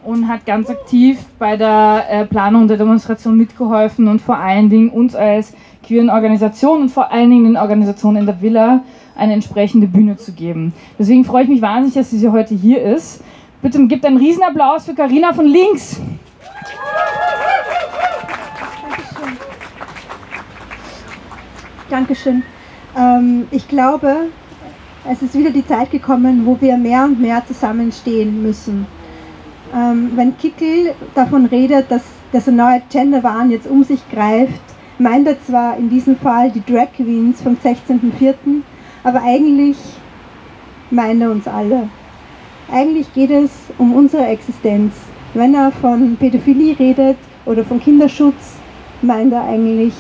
und hat ganz aktiv bei der äh, Planung der Demonstration mitgeholfen und vor allen Dingen uns als queeren Organisation und vor allen Dingen den Organisationen in der Villa eine entsprechende Bühne zu geben. Deswegen freue ich mich wahnsinnig, dass sie heute hier ist. Bitte gebt einen Riesenapplaus für Karina von links. Dankeschön. Ähm, ich glaube, es ist wieder die Zeit gekommen, wo wir mehr und mehr zusammenstehen müssen. Ähm, wenn Kickel davon redet, dass das neue Genderwahn jetzt um sich greift, meint er zwar in diesem Fall die Drag Queens vom 16.04., aber eigentlich meint er uns alle. Eigentlich geht es um unsere Existenz. Wenn er von Pädophilie redet oder von Kinderschutz, meint er eigentlich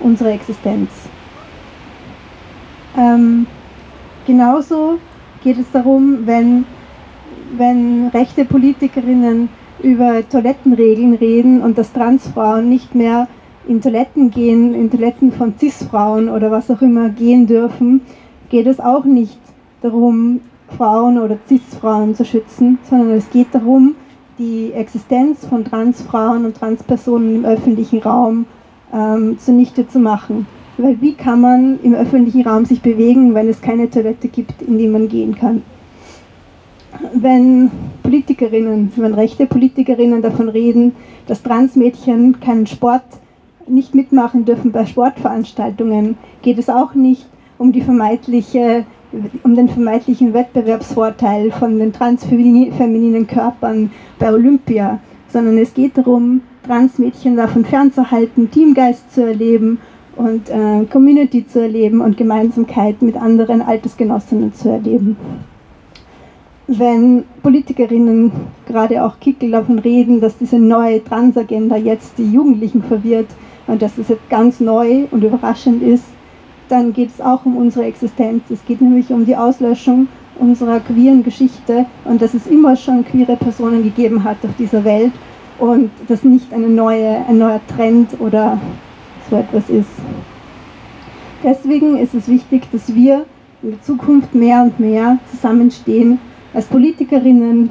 unsere Existenz. Ähm, genauso geht es darum, wenn, wenn rechte Politikerinnen über Toilettenregeln reden und dass Transfrauen nicht mehr in Toiletten gehen, in Toiletten von Cis-Frauen oder was auch immer gehen dürfen, geht es auch nicht darum, Frauen oder Cis-Frauen zu schützen, sondern es geht darum, die Existenz von Transfrauen und Transpersonen im öffentlichen Raum ähm, zunichte zu machen. Weil wie kann man im öffentlichen Raum sich bewegen, wenn es keine Toilette gibt, in die man gehen kann? Wenn Politikerinnen, wenn rechte Politikerinnen davon reden, dass Transmädchen keinen Sport nicht mitmachen dürfen bei Sportveranstaltungen, geht es auch nicht um die vermeintliche um den vermeintlichen Wettbewerbsvorteil von den transfemininen Körpern bei Olympia, sondern es geht darum, Transmädchen davon fernzuhalten, Teamgeist zu erleben und äh, Community zu erleben und Gemeinsamkeit mit anderen Altersgenossinnen zu erleben. Wenn Politikerinnen, gerade auch Kickel, davon reden, dass diese neue Transagenda jetzt die Jugendlichen verwirrt und dass es jetzt ganz neu und überraschend ist, dann geht es auch um unsere Existenz. Es geht nämlich um die Auslöschung unserer queeren Geschichte und dass es immer schon queere Personen gegeben hat auf dieser Welt und das nicht eine neue, ein neuer Trend oder so etwas ist. Deswegen ist es wichtig, dass wir in der Zukunft mehr und mehr zusammenstehen. Als Politikerinnen,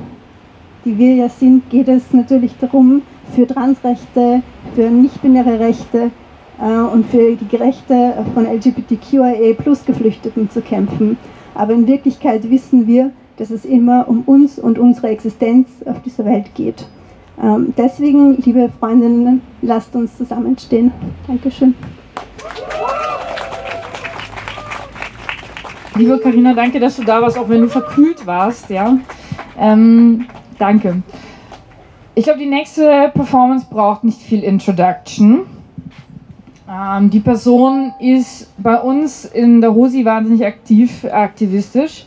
die wir ja sind, geht es natürlich darum, für Transrechte, für nicht-binäre Rechte, und für die Rechte von LGBTQIA plus Geflüchteten zu kämpfen. Aber in Wirklichkeit wissen wir, dass es immer um uns und unsere Existenz auf dieser Welt geht. Ähm, deswegen, liebe Freundinnen, lasst uns zusammenstehen. Dankeschön. Liebe Karina, danke, dass du da warst, auch wenn du verkühlt warst. Ja, ähm, danke. Ich glaube, die nächste Performance braucht nicht viel Introduction. Ähm, die Person ist bei uns in der Hosi wahnsinnig aktiv, aktivistisch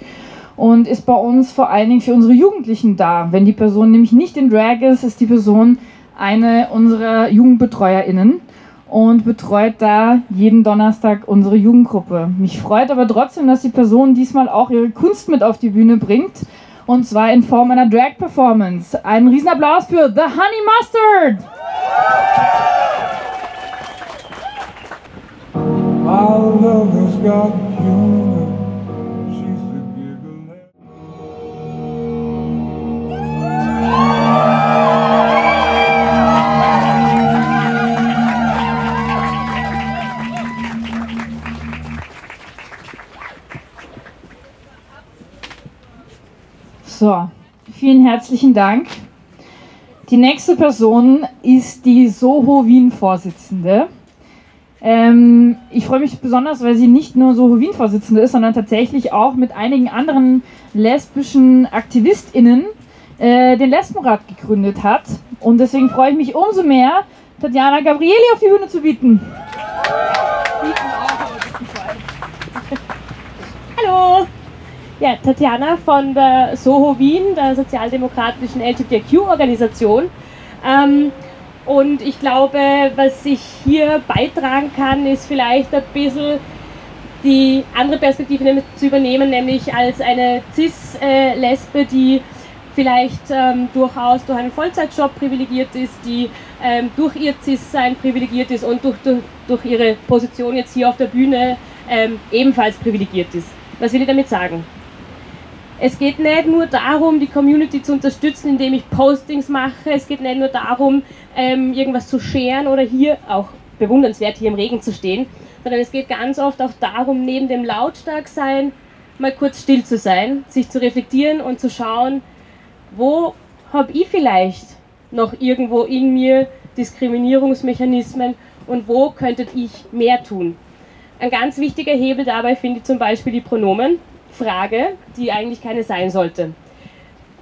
und ist bei uns vor allen Dingen für unsere Jugendlichen da. Wenn die Person nämlich nicht in Drag ist, ist die Person eine unserer JugendbetreuerInnen und betreut da jeden Donnerstag unsere Jugendgruppe. Mich freut aber trotzdem, dass die Person diesmal auch ihre Kunst mit auf die Bühne bringt und zwar in Form einer Drag-Performance. Einen Riesenapplaus für The Honey Mustard! So, vielen herzlichen Dank. Die nächste Person ist die Soho Wien-Vorsitzende. Ähm, ich freue mich besonders, weil sie nicht nur Soho Wien-Vorsitzende ist, sondern tatsächlich auch mit einigen anderen lesbischen AktivistInnen äh, den Lesbenrat gegründet hat. Und deswegen freue ich mich umso mehr, Tatjana Gabrieli auf die Bühne zu bieten. Hallo! Ja, Tatjana von der Soho Wien, der sozialdemokratischen LGBTQ-Organisation. Ähm, und ich glaube, was ich hier beitragen kann, ist vielleicht ein bisschen die andere Perspektive zu übernehmen, nämlich als eine Cis-Lesbe, die vielleicht ähm, durchaus durch einen Vollzeitjob privilegiert ist, die ähm, durch ihr Cis-Sein privilegiert ist und durch, durch, durch, ihre Position jetzt hier auf der Bühne ähm, ebenfalls privilegiert ist. Was will ich damit sagen? Es geht nicht nur darum, die Community zu unterstützen, indem ich Postings mache. Es geht nicht nur darum, ähm, irgendwas zu scheren oder hier auch bewundernswert hier im Regen zu stehen, sondern es geht ganz oft auch darum, neben dem Lautstarksein mal kurz still zu sein, sich zu reflektieren und zu schauen, wo habe ich vielleicht noch irgendwo in mir Diskriminierungsmechanismen und wo könntet ich mehr tun. Ein ganz wichtiger Hebel dabei finde ich zum Beispiel die Pronomen. Frage, die eigentlich keine sein sollte.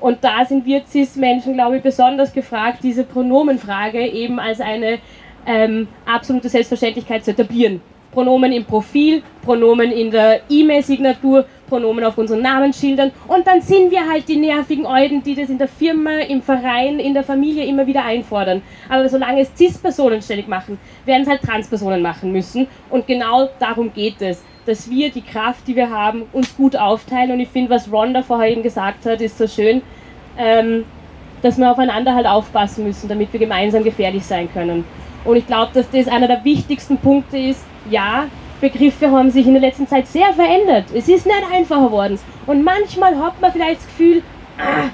Und da sind wir CIS-Menschen, glaube ich, besonders gefragt, diese Pronomenfrage eben als eine ähm, absolute Selbstverständlichkeit zu etablieren. Pronomen im Profil, Pronomen in der E-Mail-Signatur, Pronomen auf unseren Namensschildern und dann sind wir halt die nervigen Euden, die das in der Firma, im Verein, in der Familie immer wieder einfordern. Aber solange es CIS-Personen ständig machen, werden es halt Trans-Personen machen müssen und genau darum geht es dass wir die Kraft, die wir haben, uns gut aufteilen. Und ich finde, was Rhonda vorher eben gesagt hat, ist so schön, ähm, dass wir aufeinander halt aufpassen müssen, damit wir gemeinsam gefährlich sein können. Und ich glaube, dass das einer der wichtigsten Punkte ist. Ja, Begriffe haben sich in der letzten Zeit sehr verändert. Es ist nicht einfacher geworden. Und manchmal hat man vielleicht das Gefühl, ah,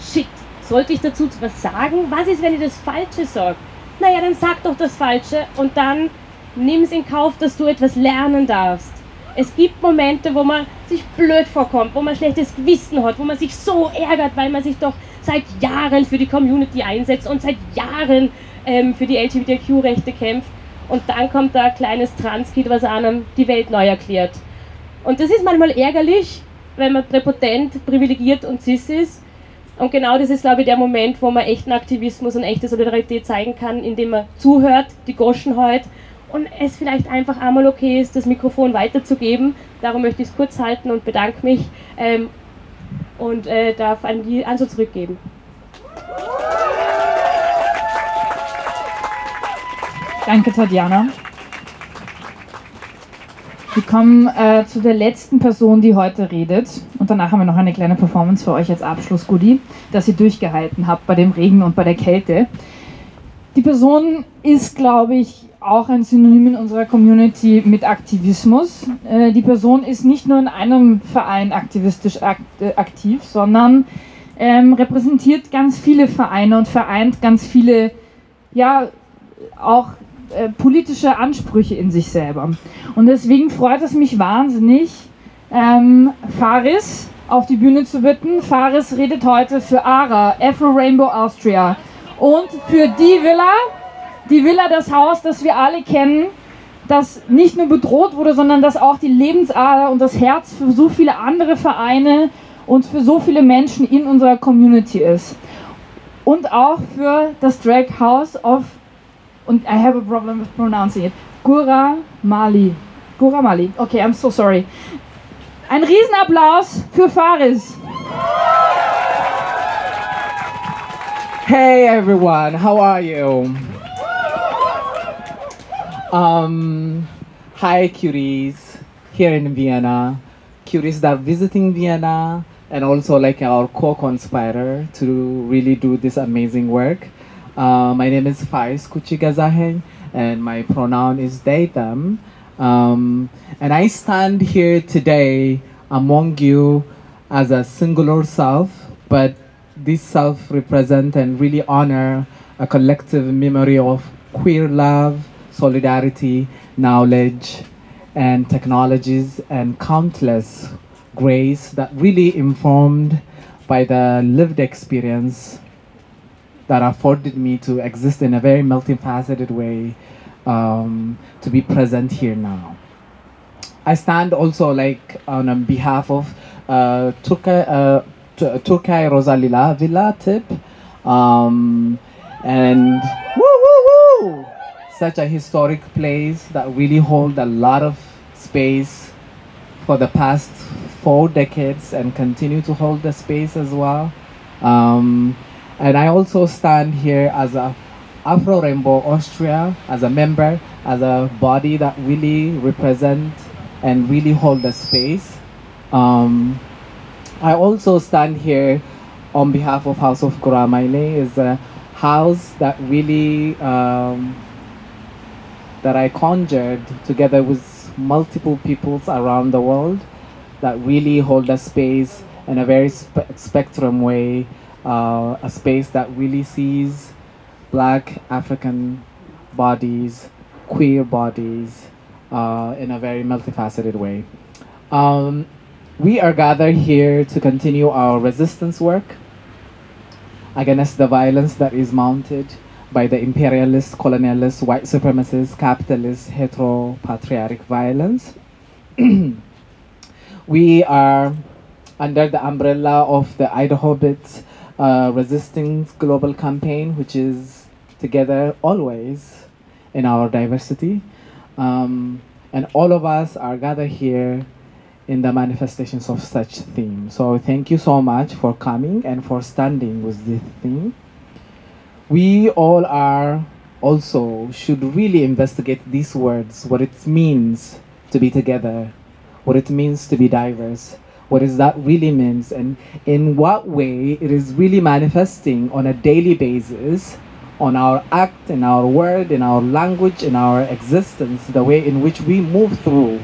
shit, sollte ich dazu was sagen? Was ist, wenn ich das Falsche sage? Naja, dann sag doch das Falsche und dann nimm es in Kauf, dass du etwas lernen darfst. Es gibt Momente, wo man sich blöd vorkommt, wo man schlechtes Gewissen hat, wo man sich so ärgert, weil man sich doch seit Jahren für die Community einsetzt und seit Jahren ähm, für die LGBTQ-Rechte kämpft. Und dann kommt da ein kleines Transkid, was einem die Welt neu erklärt. Und das ist manchmal ärgerlich, wenn man präpotent, privilegiert und cis ist. Und genau das ist, glaube ich, der Moment, wo man echten Aktivismus und echte Solidarität zeigen kann, indem man zuhört, die Goschen heut und es vielleicht einfach einmal okay ist, das Mikrofon weiterzugeben. Darum möchte ich es kurz halten und bedanke mich ähm, und äh, darf an die Anso zurückgeben. Danke, Tatjana. Wir kommen äh, zu der letzten Person, die heute redet. Und danach haben wir noch eine kleine Performance für euch als Abschluss-Goodie, dass ihr durchgehalten habt bei dem Regen und bei der Kälte. Die Person ist, glaube ich, auch ein Synonym in unserer Community mit Aktivismus. Äh, die Person ist nicht nur in einem Verein aktivistisch äh, aktiv, sondern ähm, repräsentiert ganz viele Vereine und vereint ganz viele, ja, auch äh, politische Ansprüche in sich selber. Und deswegen freut es mich wahnsinnig, ähm, Faris auf die Bühne zu bitten. Faris redet heute für ARA, Afro Rainbow Austria und für die Villa, die Villa, das Haus, das wir alle kennen, das nicht nur bedroht wurde, sondern das auch die Lebensader und das Herz für so viele andere Vereine und für so viele Menschen in unserer Community ist. Und auch für das Drag House of, und I have a problem with pronouncing it, Gura Mali. Gura Mali. Okay, I'm so sorry. Ein Riesenapplaus für Faris. Hey everyone, how are you? Um, hi cuties here in Vienna, cuties that are visiting Vienna, and also like our co-conspirator to really do this amazing work. Uh, my name is Faiz Kuchigazahen, and my pronoun is they, them. Um, and I stand here today among you as a singular self, but this self represent and really honor a collective memory of queer love, solidarity, knowledge, and technologies, and countless grace that really informed by the lived experience that afforded me to exist in a very multifaceted way um, to be present here now. I stand also like on behalf of uh, Turkey, uh, Rosalila Villa Tip, um, and woo, such a historic place that really hold a lot of space for the past four decades and continue to hold the space as well. Um, and I also stand here as a Afro Rainbow Austria, as a member, as a body that really represent and really hold the space. Um, I also stand here on behalf of House of Kuramaile, is a house that really um, that I conjured together with multiple peoples around the world that really hold a space in a very spe- spectrum way, uh, a space that really sees black African bodies, queer bodies, uh, in a very multifaceted way. Um, we are gathered here to continue our resistance work against the violence that is mounted by the imperialist, colonialist, white supremacist, capitalist, heteropatriarchic violence. we are under the umbrella of the Idaho Bit uh, Resistance Global Campaign, which is together always in our diversity. Um, and all of us are gathered here in the manifestations of such theme. So thank you so much for coming and for standing with this theme. We all are also should really investigate these words, what it means to be together, what it means to be diverse, what is that really means, and in what way it is really manifesting on a daily basis on our act, in our word, in our language, in our existence, the way in which we move through.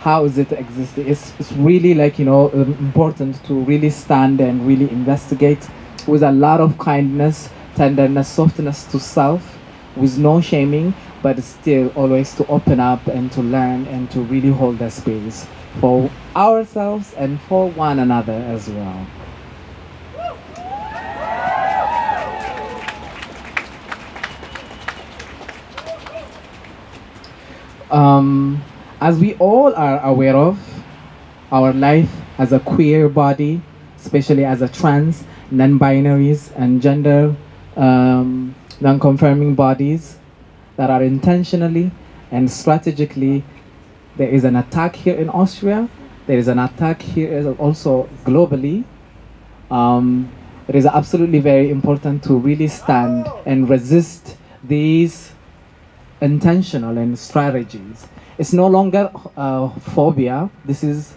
How is it existing? It's, it's really like, you know, um, important to really stand and really investigate with a lot of kindness, tenderness, softness to self, with no shaming, but still always to open up and to learn and to really hold the space for ourselves and for one another as well. Um, as we all are aware of, our life as a queer body, especially as a trans, non-binaries, and gender um, non-confirming bodies that are intentionally and strategically, there is an attack here in Austria. There is an attack here also globally. Um, it is absolutely very important to really stand and resist these intentional and strategies. It's no longer uh, phobia. This is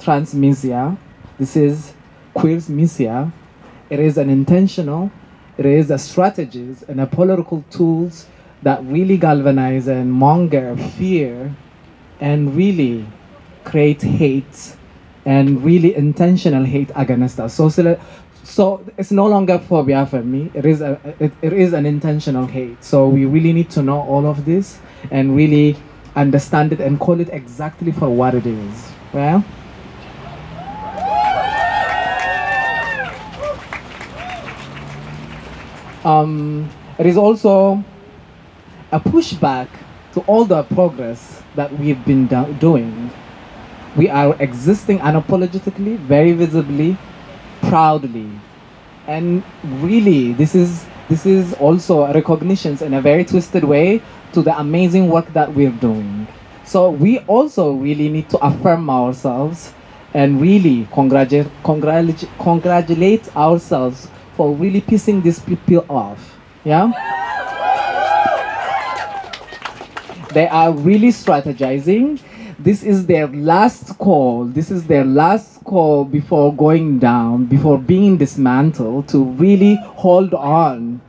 transmisia. This is queersmisia. It is an intentional. It is a strategies and a political tools that really galvanize and monger fear, and really create hate and really intentional hate against us. So, so so it's no longer phobia for me. It is a it, it is an intentional hate. So we really need to know all of this and really understand it and call it exactly for what it is. Well um, it is also a pushback to all the progress that we've been do- doing. We are existing unapologetically, very visibly, proudly. And really, this is this is also a recognition in a very twisted way to the amazing work that we're doing. So we also really need to affirm ourselves and really congratu- congratu- congratulate ourselves for really pissing these people off. Yeah? They are really strategizing. This is their last call. This is their last call before going down, before being dismantled, to really hold on.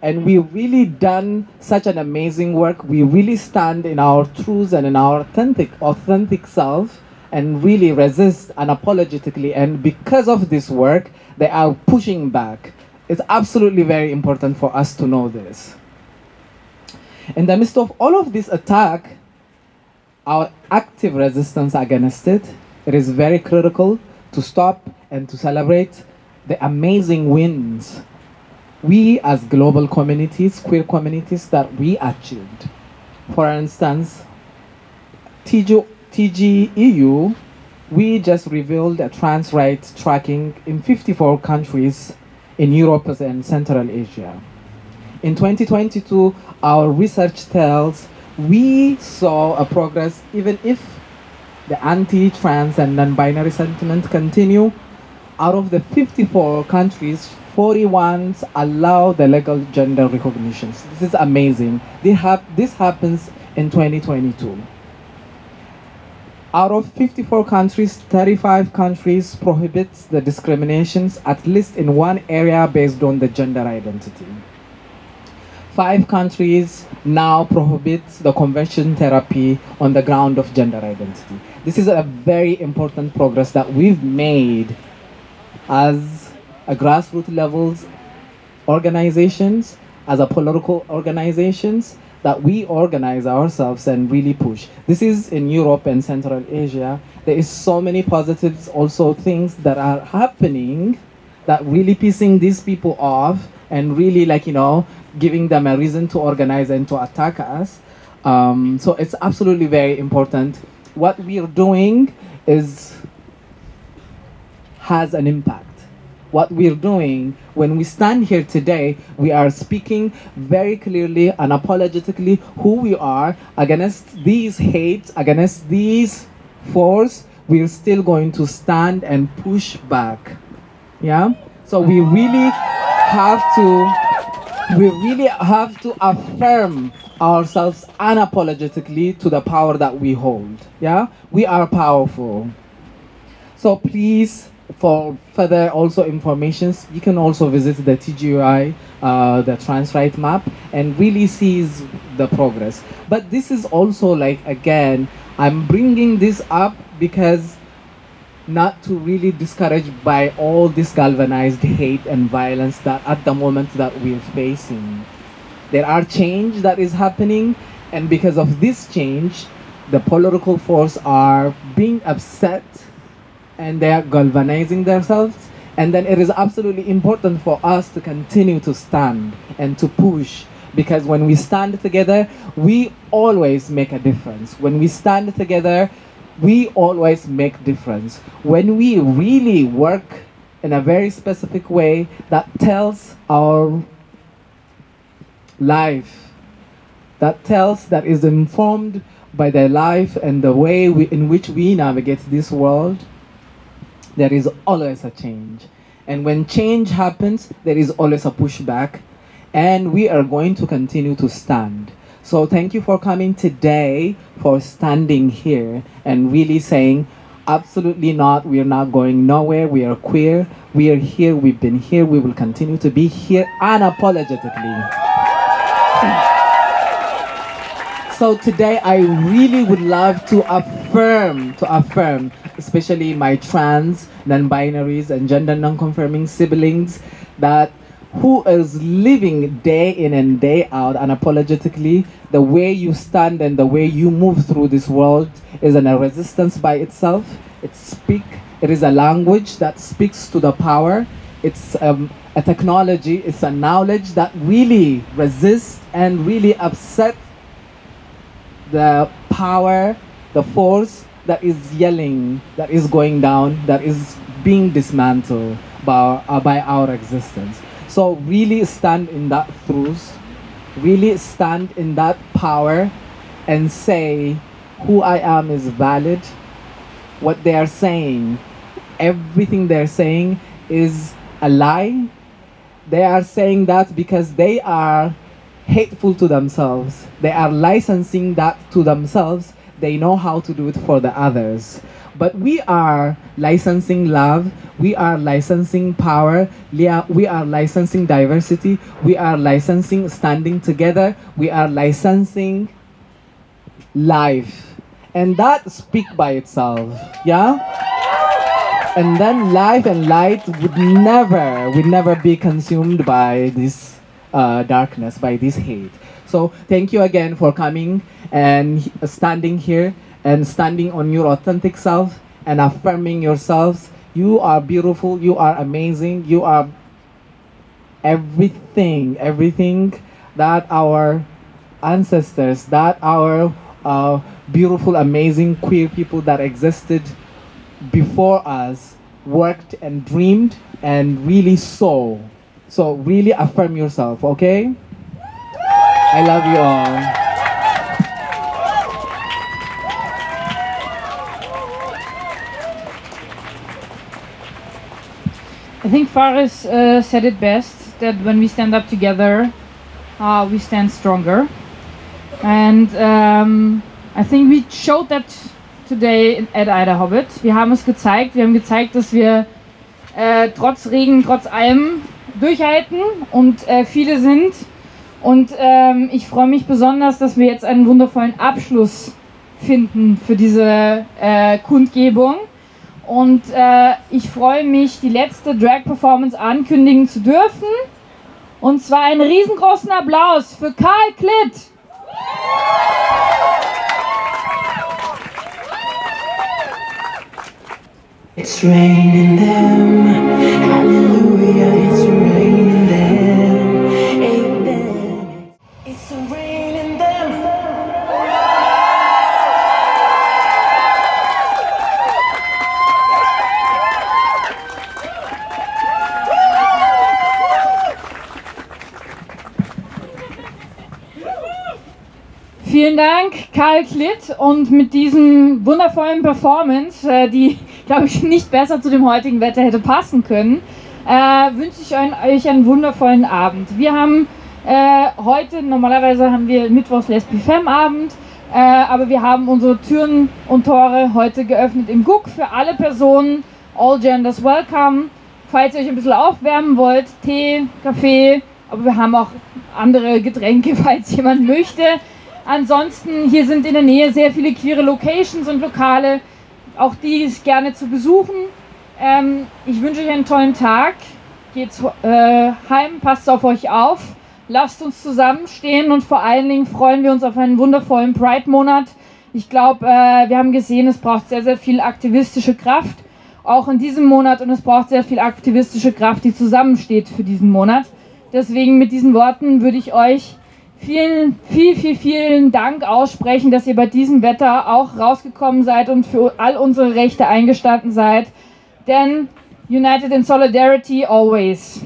And we've really done such an amazing work. We really stand in our truths and in our authentic, authentic self and really resist unapologetically. And because of this work, they are pushing back. It's absolutely very important for us to know this. In the midst of all of this attack, our active resistance against it, it is very critical to stop and to celebrate the amazing wins we as global communities, queer communities, that we achieved. For instance, TG, TGEU, we just revealed a trans rights tracking in 54 countries in Europe and Central Asia. In 2022, our research tells we saw a progress even if the anti-trans and non-binary sentiment continue. Out of the 54 countries, 41 allow the legal gender recognitions. This is amazing. This happens in 2022. Out of 54 countries, 35 countries prohibits the discriminations at least in one area based on the gender identity. Five countries now prohibits the conversion therapy on the ground of gender identity. This is a very important progress that we've made as a grassroots levels organizations, as a political organizations, that we organize ourselves and really push. This is in Europe and Central Asia. There is so many positives, also things that are happening that really pissing these people off and really like you know giving them a reason to organize and to attack us. Um, so it's absolutely very important. What we are doing is has an impact what we're doing. When we stand here today we are speaking very clearly and apologetically who we are against these hates against these force. We're still going to stand and push back. Yeah? So we really have to we really have to affirm ourselves unapologetically to the power that we hold. Yeah? We are powerful. So please for further also informations, you can also visit the TGUI, uh, the Transright map, and really sees the progress. But this is also like again, I'm bringing this up because not to really discourage by all this galvanized hate and violence that at the moment that we're facing. There are change that is happening, and because of this change, the political force are being upset and they are galvanizing themselves. And then it is absolutely important for us to continue to stand and to push because when we stand together, we always make a difference. When we stand together, we always make difference. When we really work in a very specific way that tells our life, that tells, that is informed by the life and the way we, in which we navigate this world, there is always a change. And when change happens, there is always a pushback. And we are going to continue to stand. So thank you for coming today, for standing here and really saying, absolutely not, we are not going nowhere, we are queer, we are here, we've been here, we will continue to be here unapologetically. So today I really would love to affirm, to affirm, especially my trans, non-binaries, and gender non-conforming siblings that who is living day in and day out unapologetically, the way you stand and the way you move through this world is an, a resistance by itself. It speak, it is a language that speaks to the power. It's um, a technology, it's a knowledge that really resists and really upset the power, the force that is yelling, that is going down, that is being dismantled by, uh, by our existence. So really stand in that truth, really stand in that power and say, who I am is valid. What they are saying, everything they're saying is a lie. They are saying that because they are hateful to themselves. They are licensing that to themselves. They know how to do it for the others. But we are licensing love, we are licensing power, we are, licensing diversity, we are licensing standing together, we are licensing life. And that speak by itself. Yeah? And then life and light would never, would never be consumed by this uh, darkness, by this hate. So thank you again for coming and standing here and standing on your authentic self and affirming yourselves. You are beautiful, you are amazing, you are everything, everything that our ancestors, that our uh, beautiful, amazing queer people that existed before us worked and dreamed and really saw. So really affirm yourself, okay? I love you all. I think Faris uh, said it best that when we stand up together, uh, we stand stronger. And um, I think we showed that today at Ida Hobbit. Wir haben es gezeigt. Wir haben gezeigt, dass wir äh, trotz Regen, trotz allem durchhalten und äh, viele sind. Und ähm, ich freue mich besonders, dass wir jetzt einen wundervollen Abschluss finden für diese äh, Kundgebung. Und äh, ich freue mich, die letzte Drag-Performance ankündigen zu dürfen. Und zwar einen riesengroßen Applaus für Karl Klitt. It's raining them, hallelujah, it's raining them, amen. It's raining them. Vielen Dank, Karl Klitt. Und mit diesem wundervollen Performance, äh, die, glaube ich, nicht besser zu dem heutigen Wetter hätte passen können, äh, wünsche ich euch einen wundervollen Abend. Wir haben äh, heute, normalerweise haben wir Mittwochs Lesbi Femme Abend, äh, aber wir haben unsere Türen und Tore heute geöffnet im Guck für alle Personen. All Genders Welcome. Falls ihr euch ein bisschen aufwärmen wollt, Tee, Kaffee, aber wir haben auch andere Getränke, falls jemand möchte. Ansonsten, hier sind in der Nähe sehr viele queere Locations und Lokale, auch die ist gerne zu besuchen. Ähm, ich wünsche euch einen tollen Tag. Geht's äh, heim, passt auf euch auf, lasst uns zusammenstehen und vor allen Dingen freuen wir uns auf einen wundervollen Pride-Monat. Ich glaube, äh, wir haben gesehen, es braucht sehr, sehr viel aktivistische Kraft, auch in diesem Monat und es braucht sehr viel aktivistische Kraft, die zusammensteht für diesen Monat. Deswegen mit diesen Worten würde ich euch vielen, viel, viel, vielen Dank aussprechen, dass ihr bei diesem Wetter auch rausgekommen seid und für all unsere Rechte eingestanden seid. Then, united in solidarity always.